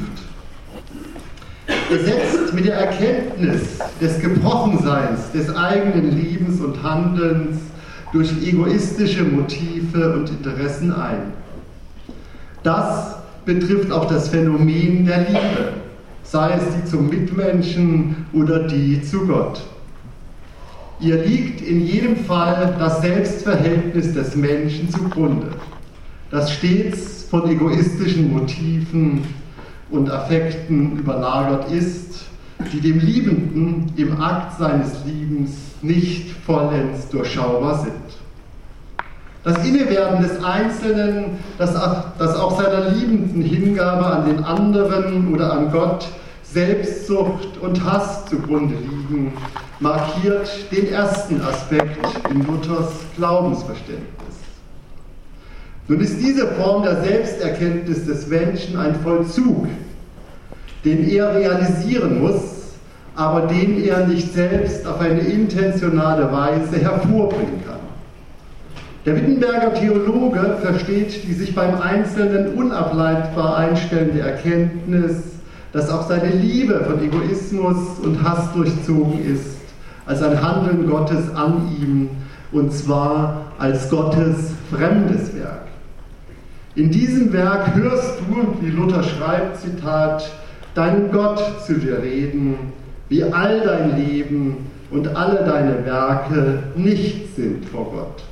Gesetzt mit der Erkenntnis des Gebrochenseins des eigenen Lebens und Handelns durch egoistische Motive und Interessen ein. Das betrifft auch das Phänomen der Liebe, sei es die zum Mitmenschen oder die zu Gott. Ihr liegt in jedem Fall das Selbstverhältnis des Menschen zugrunde das stets von egoistischen Motiven und Affekten überlagert ist, die dem Liebenden im Akt seines Liebens nicht vollends durchschaubar sind. Das Innewerden des Einzelnen, das, das auch seiner liebenden Hingabe an den anderen oder an Gott Selbstsucht und Hass zugrunde liegen, markiert den ersten Aspekt in Luthers Glaubensverständnis. Nun ist diese Form der Selbsterkenntnis des Menschen ein Vollzug, den er realisieren muss, aber den er nicht selbst auf eine intentionale Weise hervorbringen kann. Der Wittenberger Theologe versteht die sich beim Einzelnen unableitbar einstellende Erkenntnis, dass auch seine Liebe von Egoismus und Hass durchzogen ist, als ein Handeln Gottes an ihm, und zwar als Gottes fremdes Werk. In diesem Werk hörst du, wie Luther schreibt, Zitat, deinen Gott zu dir reden, wie all dein Leben und alle deine Werke nicht sind vor Gott,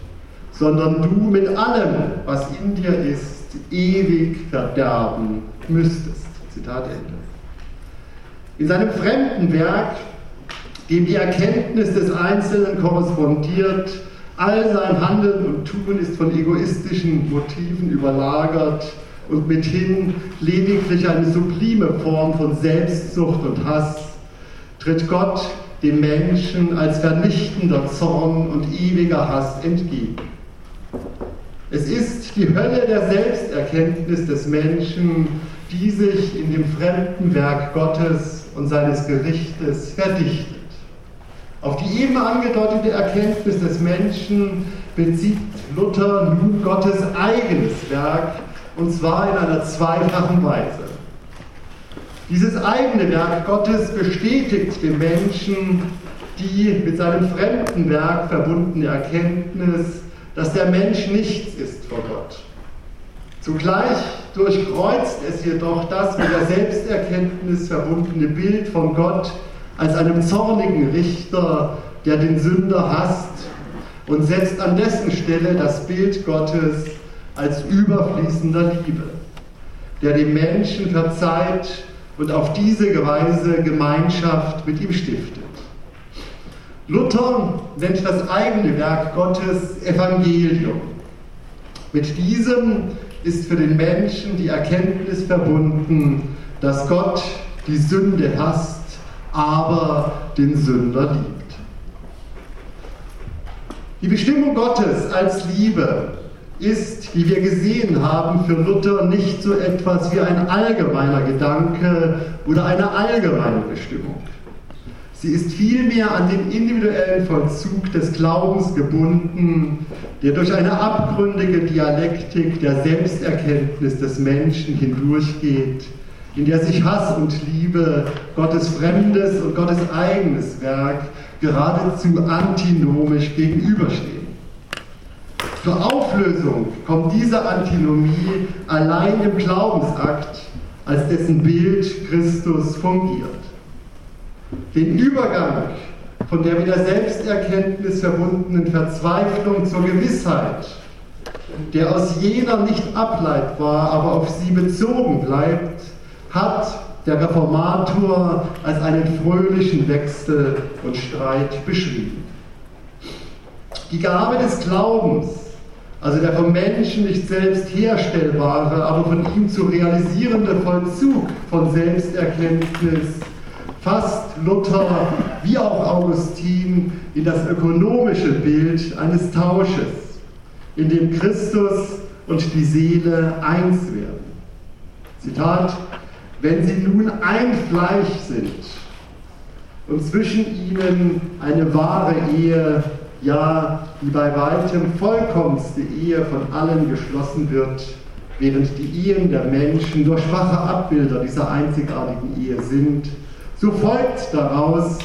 sondern du mit allem, was in dir ist, ewig verderben müsstest. Zitat Ende. In seinem fremden Werk, dem die Erkenntnis des Einzelnen korrespondiert, all sein Handeln und Tun ist von egoistischen Motiven überlagert und mithin lediglich eine sublime Form von Selbstsucht und Hass, tritt Gott dem Menschen als vernichtender Zorn und ewiger Hass entgegen. Es ist die Hölle der Selbsterkenntnis des Menschen, die sich in dem fremden Werk Gottes und seines Gerichtes verdichtet. Auf die eben angedeutete Erkenntnis des Menschen bezieht Luther nun Gottes eigenes Werk, und zwar in einer zweifachen Weise. Dieses eigene Werk Gottes bestätigt dem Menschen die mit seinem fremden Werk verbundene Erkenntnis, dass der Mensch nichts ist vor Gott. Zugleich durchkreuzt es jedoch das mit der Selbsterkenntnis verbundene Bild von Gott als einem zornigen Richter, der den Sünder hasst und setzt an dessen Stelle das Bild Gottes als überfließender Liebe, der dem Menschen verzeiht und auf diese Weise Gemeinschaft mit ihm stiftet. Luther nennt das eigene Werk Gottes Evangelium. Mit diesem ist für den Menschen die Erkenntnis verbunden, dass Gott die Sünde hasst, aber den Sünder liebt. Die Bestimmung Gottes als Liebe ist, wie wir gesehen haben, für Luther nicht so etwas wie ein allgemeiner Gedanke oder eine allgemeine Bestimmung. Sie ist vielmehr an den individuellen Vollzug des Glaubens gebunden, der durch eine abgründige Dialektik der Selbsterkenntnis des Menschen hindurchgeht, in der sich Hass und Liebe, Gottes fremdes und Gottes eigenes Werk geradezu antinomisch gegenüberstehen. Zur Auflösung kommt diese Antinomie allein im Glaubensakt, als dessen Bild Christus fungiert. Den Übergang von der mit der Selbsterkenntnis verbundenen Verzweiflung zur Gewissheit, der aus jener nicht ableitbar, aber auf sie bezogen bleibt, hat der Reformator als einen fröhlichen Wechsel und Streit beschrieben. Die Gabe des Glaubens, also der vom Menschen nicht selbst herstellbare, aber von ihm zu realisierende Vollzug von Selbsterkenntnis, fasst Luther wie auch Augustin in das ökonomische Bild eines Tausches, in dem Christus und die Seele eins werden. Zitat, wenn sie nun ein Fleisch sind und zwischen ihnen eine wahre Ehe, ja die bei weitem vollkommenste Ehe von allen geschlossen wird, während die Ehen der Menschen nur schwache Abbilder dieser einzigartigen Ehe sind, so folgt daraus,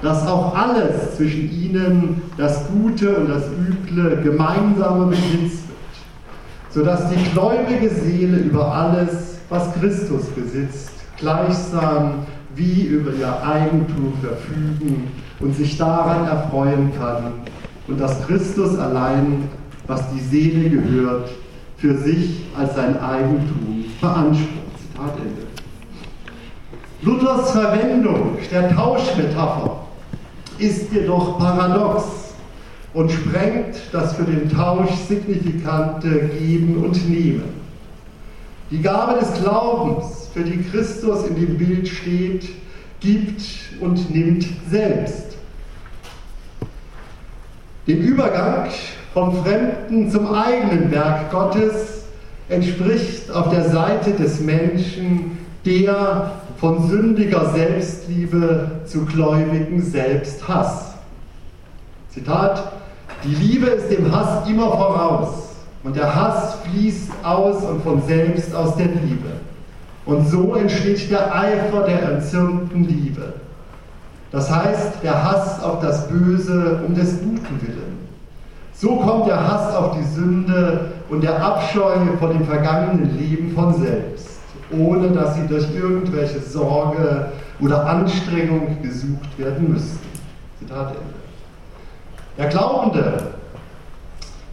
dass auch alles zwischen ihnen, das Gute und das Üble, gemeinsame Besitz wird, sodass die gläubige Seele über alles, was Christus besitzt, gleichsam wie über ihr Eigentum verfügen und sich daran erfreuen kann und dass Christus allein, was die Seele gehört, für sich als sein Eigentum beansprucht. Zitat Ende. Luthers Verwendung der Tauschmetapher ist jedoch paradox und sprengt das für den Tausch signifikante Geben und Nehmen. Die Gabe des Glaubens, für die Christus in dem Bild steht, gibt und nimmt selbst. Dem Übergang vom fremden zum eigenen Werk Gottes entspricht auf der Seite des Menschen der von sündiger Selbstliebe zu gläubigen Selbsthass. Zitat, die Liebe ist dem Hass immer voraus und der Hass fließt aus und von selbst aus der Liebe. Und so entsteht der Eifer der entzürnten Liebe. Das heißt, der Hass auf das Böse um des Guten willen. So kommt der Hass auf die Sünde und der Abscheu vor dem vergangenen Leben von selbst, ohne dass sie durch irgendwelche Sorge oder Anstrengung gesucht werden müssten. Zitat Ende. Der Glaubende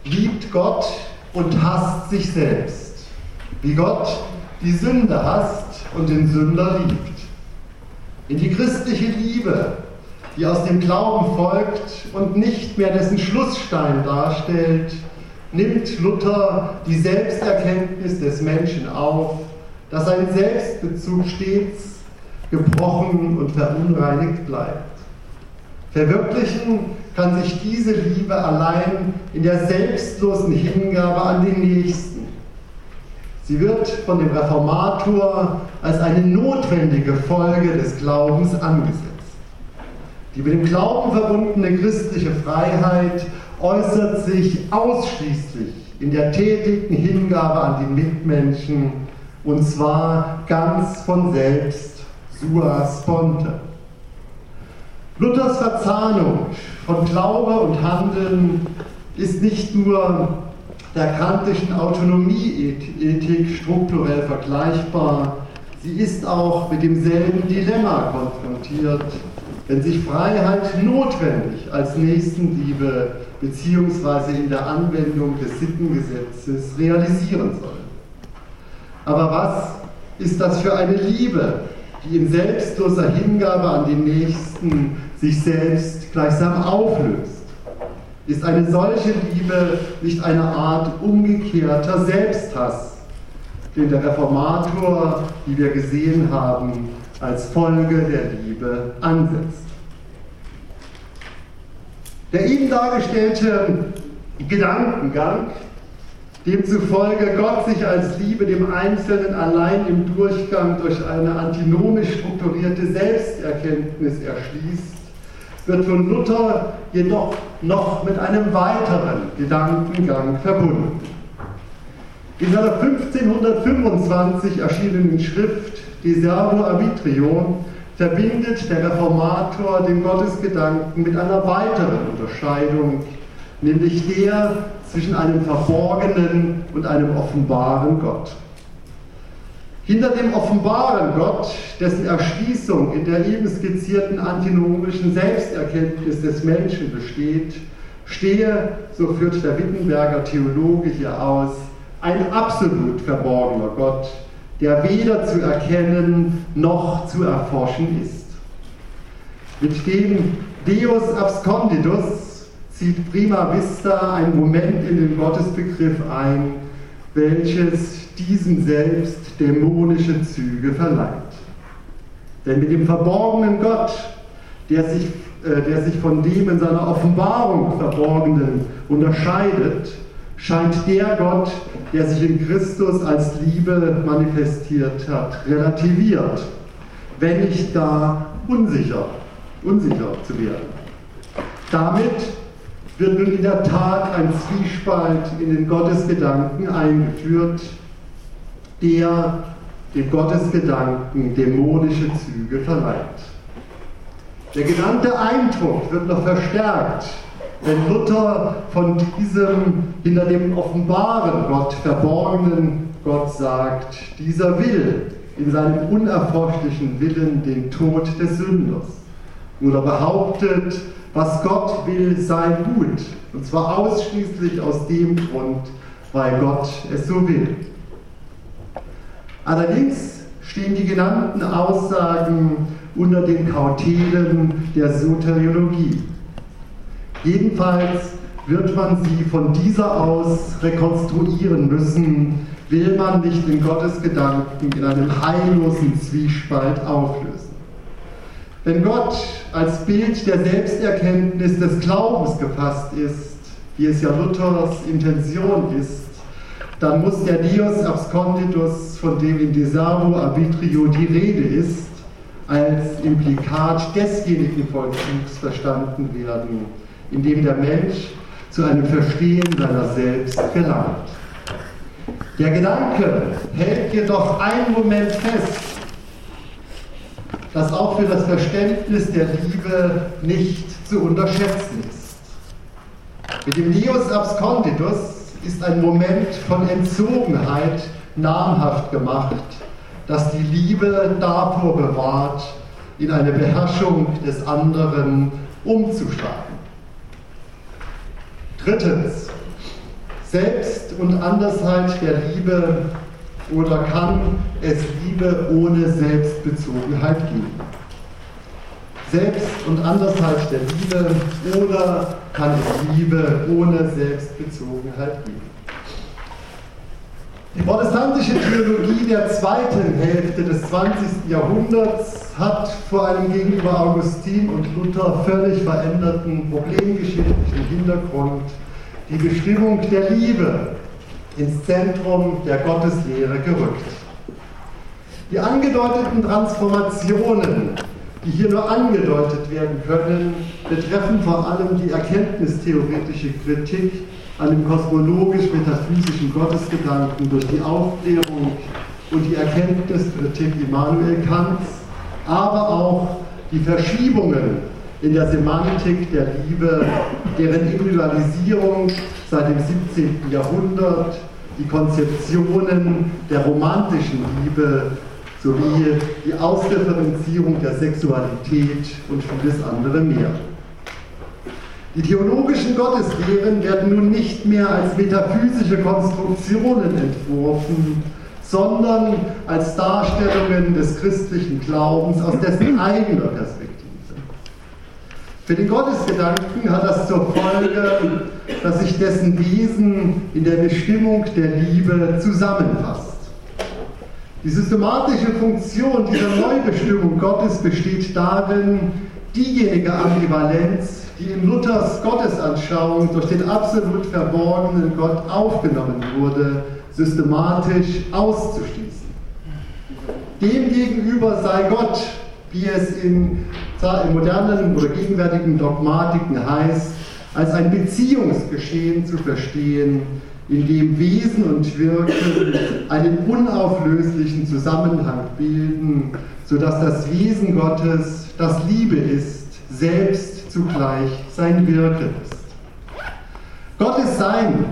liebt Gott und hasst sich selbst, wie Gott die Sünde hasst und den Sünder liebt. In die christliche Liebe, die aus dem Glauben folgt und nicht mehr dessen Schlussstein darstellt, nimmt Luther die Selbsterkenntnis des Menschen auf, dass sein Selbstbezug stets gebrochen und verunreinigt bleibt. Verwirklichen kann sich diese Liebe allein in der selbstlosen Hingabe an den Nächsten. Sie wird von dem Reformator als eine notwendige Folge des Glaubens angesetzt. Die mit dem Glauben verbundene christliche Freiheit äußert sich ausschließlich in der tätigen Hingabe an die Mitmenschen und zwar ganz von selbst, sua sponte. Luthers Verzahnung von Glaube und Handeln ist nicht nur der kantischen Autonomieethik strukturell vergleichbar, sie ist auch mit demselben Dilemma konfrontiert, wenn sich Freiheit notwendig als Nächstenliebe bzw. in der Anwendung des Sittengesetzes realisieren soll. Aber was ist das für eine Liebe, die in selbstloser Hingabe an den Nächsten sich selbst gleichsam auflöst. Ist eine solche Liebe nicht eine Art umgekehrter Selbsthass, den der Reformator, wie wir gesehen haben, als Folge der Liebe ansetzt? Der eben dargestellte Gedankengang demzufolge Gott sich als Liebe dem Einzelnen allein im Durchgang durch eine antinomisch strukturierte Selbsterkenntnis erschließt, wird von Luther jedoch noch mit einem weiteren Gedankengang verbunden. In seiner 1525 erschienenen Schrift De Servo Arbitrio verbindet der Reformator den Gottesgedanken mit einer weiteren Unterscheidung, nämlich der zwischen einem verborgenen und einem offenbaren Gott. Hinter dem offenbaren Gott, dessen Erschließung in der eben skizzierten antinomischen Selbsterkenntnis des Menschen besteht, stehe, so führt der Wittenberger Theologe hier aus, ein absolut verborgener Gott, der weder zu erkennen noch zu erforschen ist. Mit dem Deus absconditus zieht prima vista ein Moment in den Gottesbegriff ein, welches diesem selbst dämonische Züge verleiht. Denn mit dem verborgenen Gott, der sich, äh, der sich von dem in seiner Offenbarung verborgenen unterscheidet, scheint der Gott, der sich in Christus als Liebe manifestiert hat, relativiert, wenn nicht gar unsicher, unsicher zu werden. Damit wird nun in der Tat ein Zwiespalt in den Gottesgedanken eingeführt, der dem Gottesgedanken dämonische Züge verleiht. Der genannte Eindruck wird noch verstärkt, wenn Luther von diesem hinter dem offenbaren Gott verborgenen Gott sagt, dieser will in seinem unerforschlichen Willen den Tod des Sünders. Oder behauptet, was Gott will, sei gut. Und zwar ausschließlich aus dem Grund, weil Gott es so will. Allerdings stehen die genannten Aussagen unter den Kautelen der Soteriologie. Jedenfalls wird man sie von dieser aus rekonstruieren müssen, will man nicht den Gottesgedanken in einem heillosen Zwiespalt auflösen. Wenn Gott als Bild der Selbsterkenntnis des Glaubens gefasst ist, wie es ja Luthers Intention ist, dann muss der Dios absconditus, von dem in Desavo arbitrio die Rede ist, als Implikat desjenigen Vollzugs verstanden werden, in dem der Mensch zu einem Verstehen seiner selbst gelangt. Der Gedanke hält jedoch einen Moment fest. das auch für das Verständnis der Liebe nicht zu unterschätzen ist. Mit dem Neus absconditus ist ein Moment von Entzogenheit namhaft gemacht, das die Liebe davor bewahrt, in eine Beherrschung des anderen umzuschlagen. Drittens, Selbst- und Andersheit der Liebe oder kann es Liebe ohne Selbstbezogenheit geben? Selbst- und Andersheit der Liebe oder kann es Liebe ohne Selbstbezogenheit geben? Die protestantische Theologie der zweiten Hälfte des 20. Jahrhunderts hat vor allem gegenüber Augustin und Luther völlig veränderten problemgeschichtlichen Hintergrund die Bestimmung der Liebe ins Zentrum der Gotteslehre gerückt. Die angedeuteten Transformationen, die hier nur angedeutet werden können, betreffen vor allem die erkenntnistheoretische Kritik an dem kosmologisch-metaphysischen Gottesgedanken durch die Aufklärung und die Erkenntniskritik Immanuel Kants, aber auch die Verschiebungen in der Semantik der Liebe, deren Individualisierung seit dem 17. Jahrhundert, die Konzeptionen der romantischen Liebe sowie die Ausdifferenzierung der Sexualität und vieles andere mehr. Die theologischen Gotteslehren werden nun nicht mehr als metaphysische Konstruktionen entworfen, sondern als Darstellungen des christlichen Glaubens aus dessen eigener Perspektive. Für den Gottesgedanken hat das zur Folge, dass sich dessen Wesen in der Bestimmung der Liebe zusammenfasst. Die systematische Funktion dieser Neubestimmung Gottes besteht darin, diejenige Ambivalenz, die in Luthers Gottesanschauung durch den absolut verborgenen Gott aufgenommen wurde, systematisch auszuschließen. Demgegenüber sei Gott, wie es in, modernen oder gegenwärtigen Dogmatiken heißt, als ein Beziehungsgeschehen zu verstehen, in dem Wesen und Wirken einen unauflöslichen Zusammenhang bilden, sodass das Wesen Gottes, das Liebe ist, selbst zugleich sein Wirken ist. Gottes Sein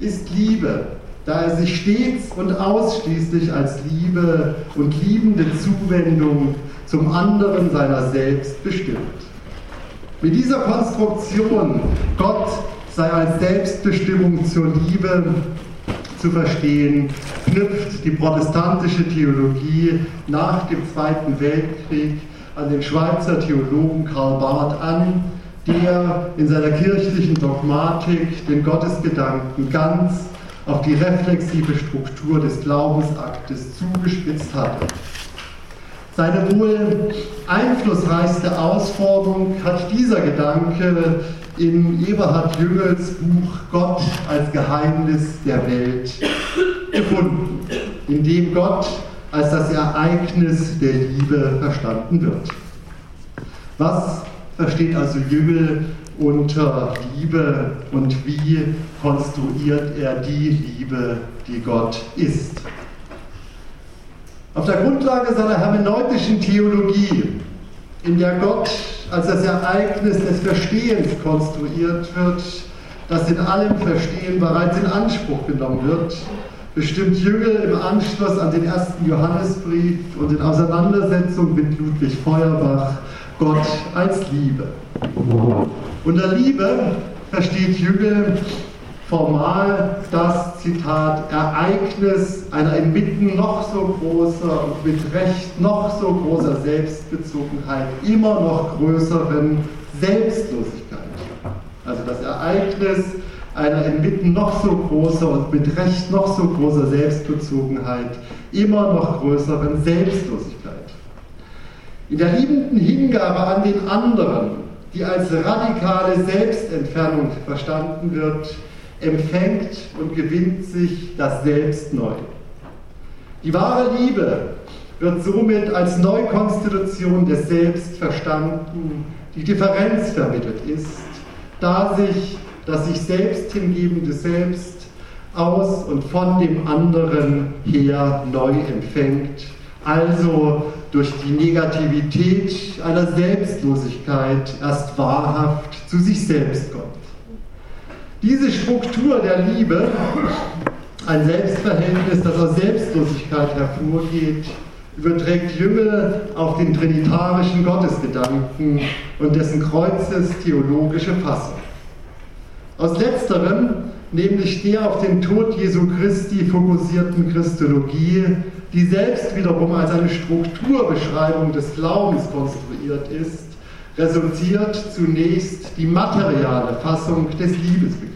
ist Liebe, da er sich stets und ausschließlich als Liebe und liebende Zuwendung zum anderen seiner selbst bestimmt. Mit dieser Konstruktion, Gott sei als Selbstbestimmung zur Liebe zu verstehen, knüpft die protestantische Theologie nach dem Zweiten Weltkrieg an den Schweizer Theologen Karl Barth an, der in seiner kirchlichen Dogmatik den Gottesgedanken ganz auf die reflexive Struktur des Glaubensaktes zugespitzt hatte. Seine wohl einflussreichste Ausformung hat dieser Gedanke in Eberhard Jüngels Buch Gott als Geheimnis der Welt gefunden, in dem Gott als das Ereignis der Liebe verstanden wird. Was versteht also Jüngel unter Liebe und wie konstruiert er die Liebe, die Gott ist? Auf der Grundlage seiner hermeneutischen Theologie, in der Gott als das Ereignis des Verstehens konstruiert wird, das in allem Verstehen bereits in Anspruch genommen wird, bestimmt Jüngel im Anschluss an den ersten Johannesbrief und in Auseinandersetzung mit Ludwig Feuerbach Gott als Liebe. Unter Liebe versteht Jüngel formal das Zitat Ereignis einer inmitten noch so großer und mit Recht noch so großer Selbstbezogenheit immer noch größeren Selbstlosigkeit. Also das Ereignis einer inmitten noch so großer und mit Recht noch so großer Selbstbezogenheit immer noch größeren Selbstlosigkeit. In der liebenden Hingabe an den anderen, die als radikale Selbstentfernung verstanden wird, empfängt und gewinnt sich das Selbst neu. Die wahre Liebe wird somit als Neukonstitution des Selbst verstanden, die Differenz vermittelt ist, da sich das sich selbst hingebende Selbst aus und von dem anderen her neu empfängt, also durch die Negativität einer Selbstlosigkeit erst wahrhaft zu sich selbst kommt. Diese Struktur der Liebe, ein Selbstverhältnis, das aus Selbstlosigkeit hervorgeht, überträgt Jüngel auf den trinitarischen Gottesgedanken und dessen Kreuzes theologische Fassung. Aus letzterem, nämlich der auf den Tod Jesu Christi fokussierten Christologie, die selbst wiederum als eine Strukturbeschreibung des Glaubens konstruiert ist, resultiert zunächst die materiale Fassung des Liebesbegriffs.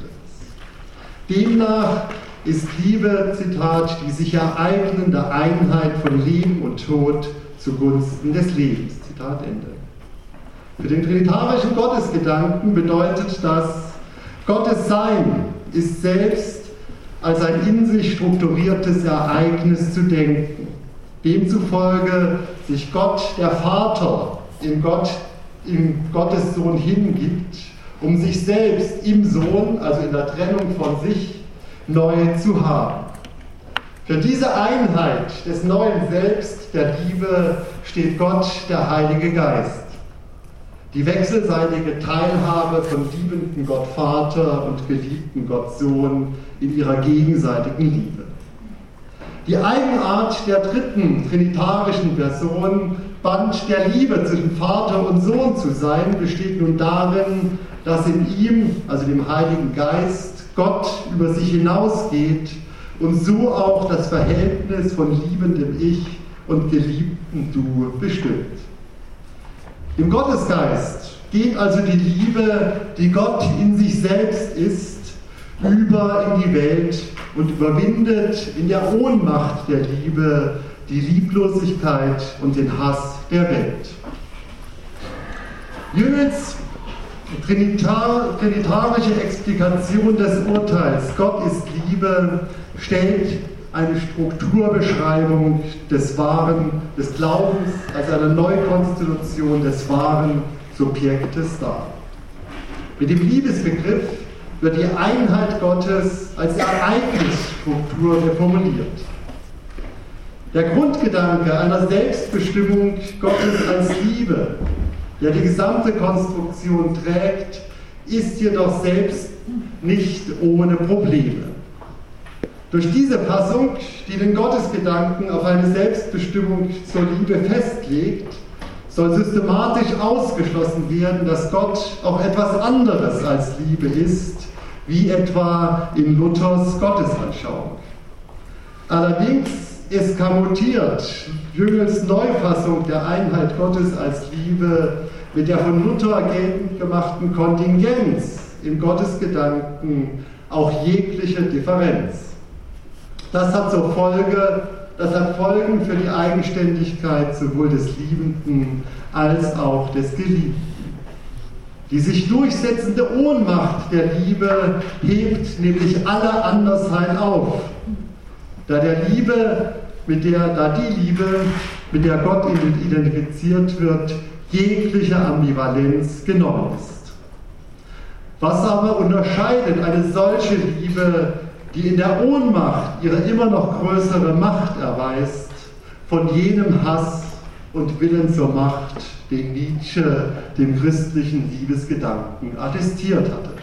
Demnach ist Liebe, Zitat, die sich ereignende Einheit von Leben und Tod zugunsten des Lebens. Zitat Ende. Für den trinitarischen Gottesgedanken bedeutet das, Gottes Sein ist selbst als ein in sich strukturiertes Ereignis zu denken. Demzufolge sich Gott, der Vater, in Gott, in Gottes Sohn hingibt, um sich selbst im Sohn, also in der Trennung von sich, neu zu haben. Für diese Einheit des neuen Selbst, der Liebe, steht Gott, der Heilige Geist. Die wechselseitige Teilhabe von liebenden Gott Vater und geliebten Gott Sohn in ihrer gegenseitigen Liebe. Die Eigenart der dritten trinitarischen Person, Band der Liebe zwischen Vater und Sohn zu sein, besteht nun darin, dass in ihm, also dem Heiligen Geist, Gott über sich hinausgeht und so auch das Verhältnis von liebendem Ich und geliebten Du bestimmt. Im Gottesgeist geht also die Liebe, die Gott in sich selbst ist, über in die Welt und überwindet in der Ohnmacht der Liebe die Lieblosigkeit und den Hass der Welt. Jüngels Trinitar, trinitarische Explikation des Urteils, Gott ist Liebe, stellt eine Strukturbeschreibung des wahren, des Glaubens, als eine Neukonstitution des wahren Subjektes dar. Mit dem Liebesbegriff wird die Einheit Gottes als Ereignisstruktur formuliert. Der Grundgedanke einer Selbstbestimmung Gottes als Liebe der die gesamte Konstruktion trägt, ist jedoch selbst nicht ohne Probleme. Durch diese Fassung, die den Gottesgedanken auf eine Selbstbestimmung zur Liebe festlegt, soll systematisch ausgeschlossen werden, dass Gott auch etwas anderes als Liebe ist, wie etwa in Luthers Gottesanschauung. Allerdings eskamutiert Jüngels Neufassung der Einheit Gottes als Liebe mit der von Luther geltend gemachten Kontingenz im Gottesgedanken auch jegliche Differenz. Das hat zur Folge, das hat Folgen für die Eigenständigkeit sowohl des Liebenden als auch des Geliebten. Die sich durchsetzende Ohnmacht der Liebe hebt nämlich alle Andersheit auf, da der Liebe, mit der, da die Liebe, mit der Gott identifiziert wird, jegliche Ambivalenz genommen ist. Was aber unterscheidet eine solche Liebe, die in der Ohnmacht ihre immer noch größere Macht erweist, von jenem Hass und Willen zur Macht, den Nietzsche dem christlichen Liebesgedanken attestiert hatte?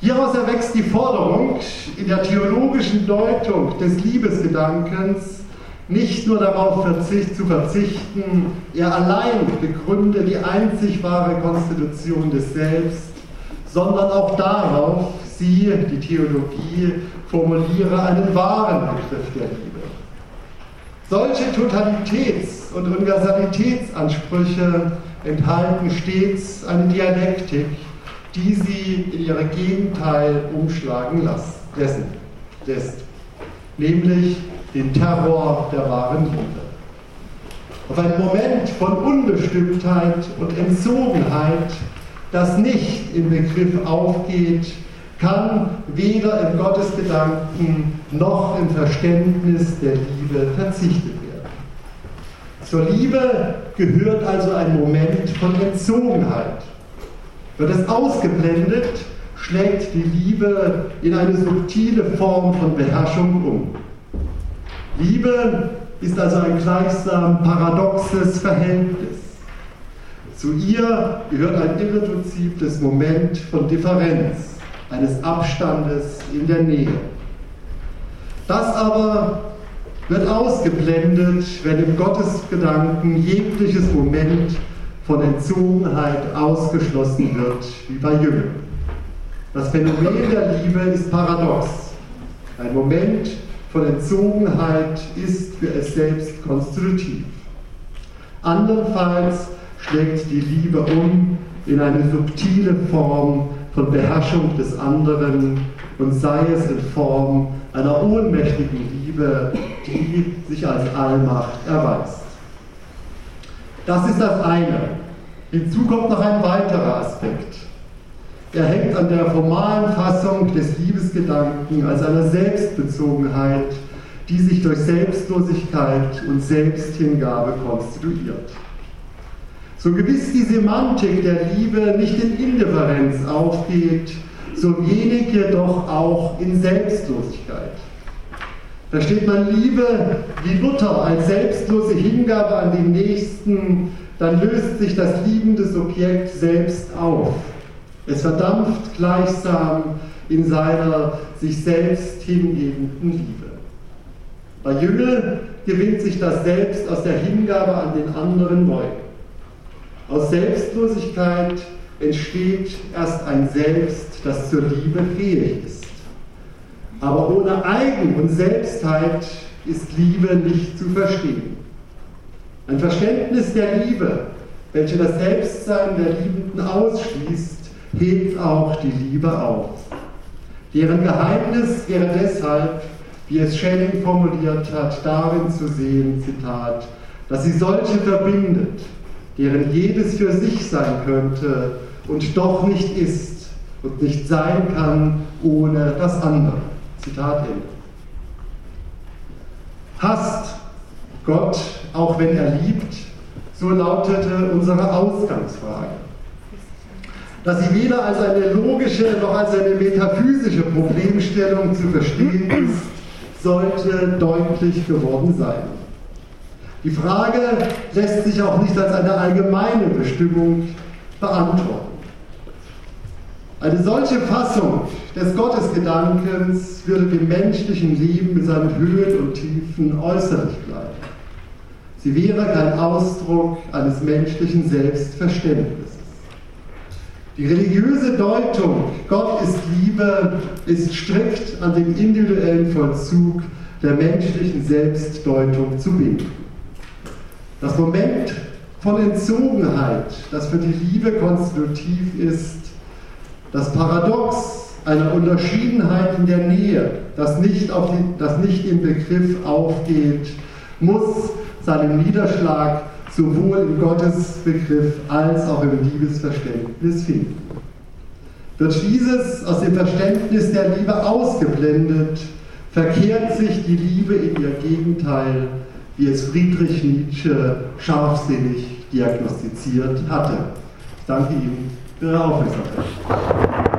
Hieraus erwächst die Forderung, in der theologischen Deutung des Liebesgedankens nicht nur darauf verzicht, zu verzichten, er allein begründe die einzig wahre Konstitution des Selbst, sondern auch darauf, sie, die Theologie, formuliere einen wahren Begriff der Liebe. Solche Totalitäts- und Universalitätsansprüche enthalten stets eine Dialektik, die sie in ihre Gegenteil umschlagen lassen, lässt, nämlich den Terror der wahren Liebe. Auf einen Moment von Unbestimmtheit und Entzogenheit, das nicht im Begriff aufgeht, kann weder im Gottesgedanken noch im Verständnis der Liebe verzichtet werden. Zur Liebe gehört also ein Moment von Entzogenheit. Wird es ausgeblendet, schlägt die Liebe in eine subtile Form von Beherrschung um. Liebe ist also ein gleichsam paradoxes Verhältnis. Zu ihr gehört ein irreduzibtes Moment von Differenz, eines Abstandes in der Nähe. Das aber wird ausgeblendet, wenn im Gottesgedanken jegliches Moment von Entzogenheit ausgeschlossen wird, wie bei Jüngern. Das Phänomen der Liebe ist paradox. Ein Moment von Entzogenheit ist für es selbst konstitutiv. Andernfalls schlägt die Liebe um in eine subtile Form von Beherrschung des anderen und sei es in Form einer ohnmächtigen Liebe, die sich als Allmacht erweist. Das ist das eine. Hinzu kommt noch ein weiterer Aspekt. Er hängt an der formalen Fassung des Liebesgedanken als einer Selbstbezogenheit, die sich durch Selbstlosigkeit und Selbsthingabe konstituiert. So gewiss die Semantik der Liebe nicht in Indifferenz aufgeht, so wenig jedoch auch in Selbstlosigkeit. Versteht man Liebe wie Luther als selbstlose Hingabe an den Nächsten, dann löst sich das liebende Subjekt selbst auf. Es verdampft gleichsam in seiner sich selbst hingebenden Liebe. Bei Jüngel gewinnt sich das Selbst aus der Hingabe an den anderen neu. Aus Selbstlosigkeit entsteht erst ein Selbst, das zur Liebe fähig ist. Aber ohne Eigen- und Selbstheit ist Liebe nicht zu verstehen. Ein Verständnis der Liebe, welche das Selbstsein der Liebenden ausschließt, hebt auch die Liebe auf. Deren Geheimnis wäre deshalb, wie es Schelling formuliert hat, darin zu sehen, Zitat, dass sie solche verbindet, deren jedes für sich sein könnte und doch nicht ist und nicht sein kann ohne das andere. Zitat Ende. Hasst Gott, auch wenn er liebt, so lautete unsere Ausgangsfrage. Dass sie weder als eine logische noch als eine metaphysische Problemstellung zu verstehen ist, sollte deutlich geworden sein. Die Frage lässt sich auch nicht als eine allgemeine Bestimmung beantworten. Eine solche Fassung des Gottesgedankens würde dem menschlichen Leben mit seinen Höhen und Tiefen äußerlich bleiben. Sie wäre kein Ausdruck eines menschlichen Selbstverständnisses. Die religiöse Deutung, Gott ist Liebe, ist strikt an den individuellen Vollzug der menschlichen Selbstdeutung zu binden. Das Moment von Entzogenheit, das für die Liebe konstitutiv ist, das Paradox einer Unterschiedenheit in der Nähe, das nicht, auf die, das nicht im Begriff aufgeht, muss seinen Niederschlag sowohl im Gottesbegriff als auch im Liebesverständnis finden. Wird dieses aus dem Verständnis der Liebe ausgeblendet, verkehrt sich die Liebe in ihr Gegenteil wie es Friedrich Nietzsche scharfsinnig diagnostiziert hatte. Ich danke Ihnen für Ihre Aufmerksamkeit.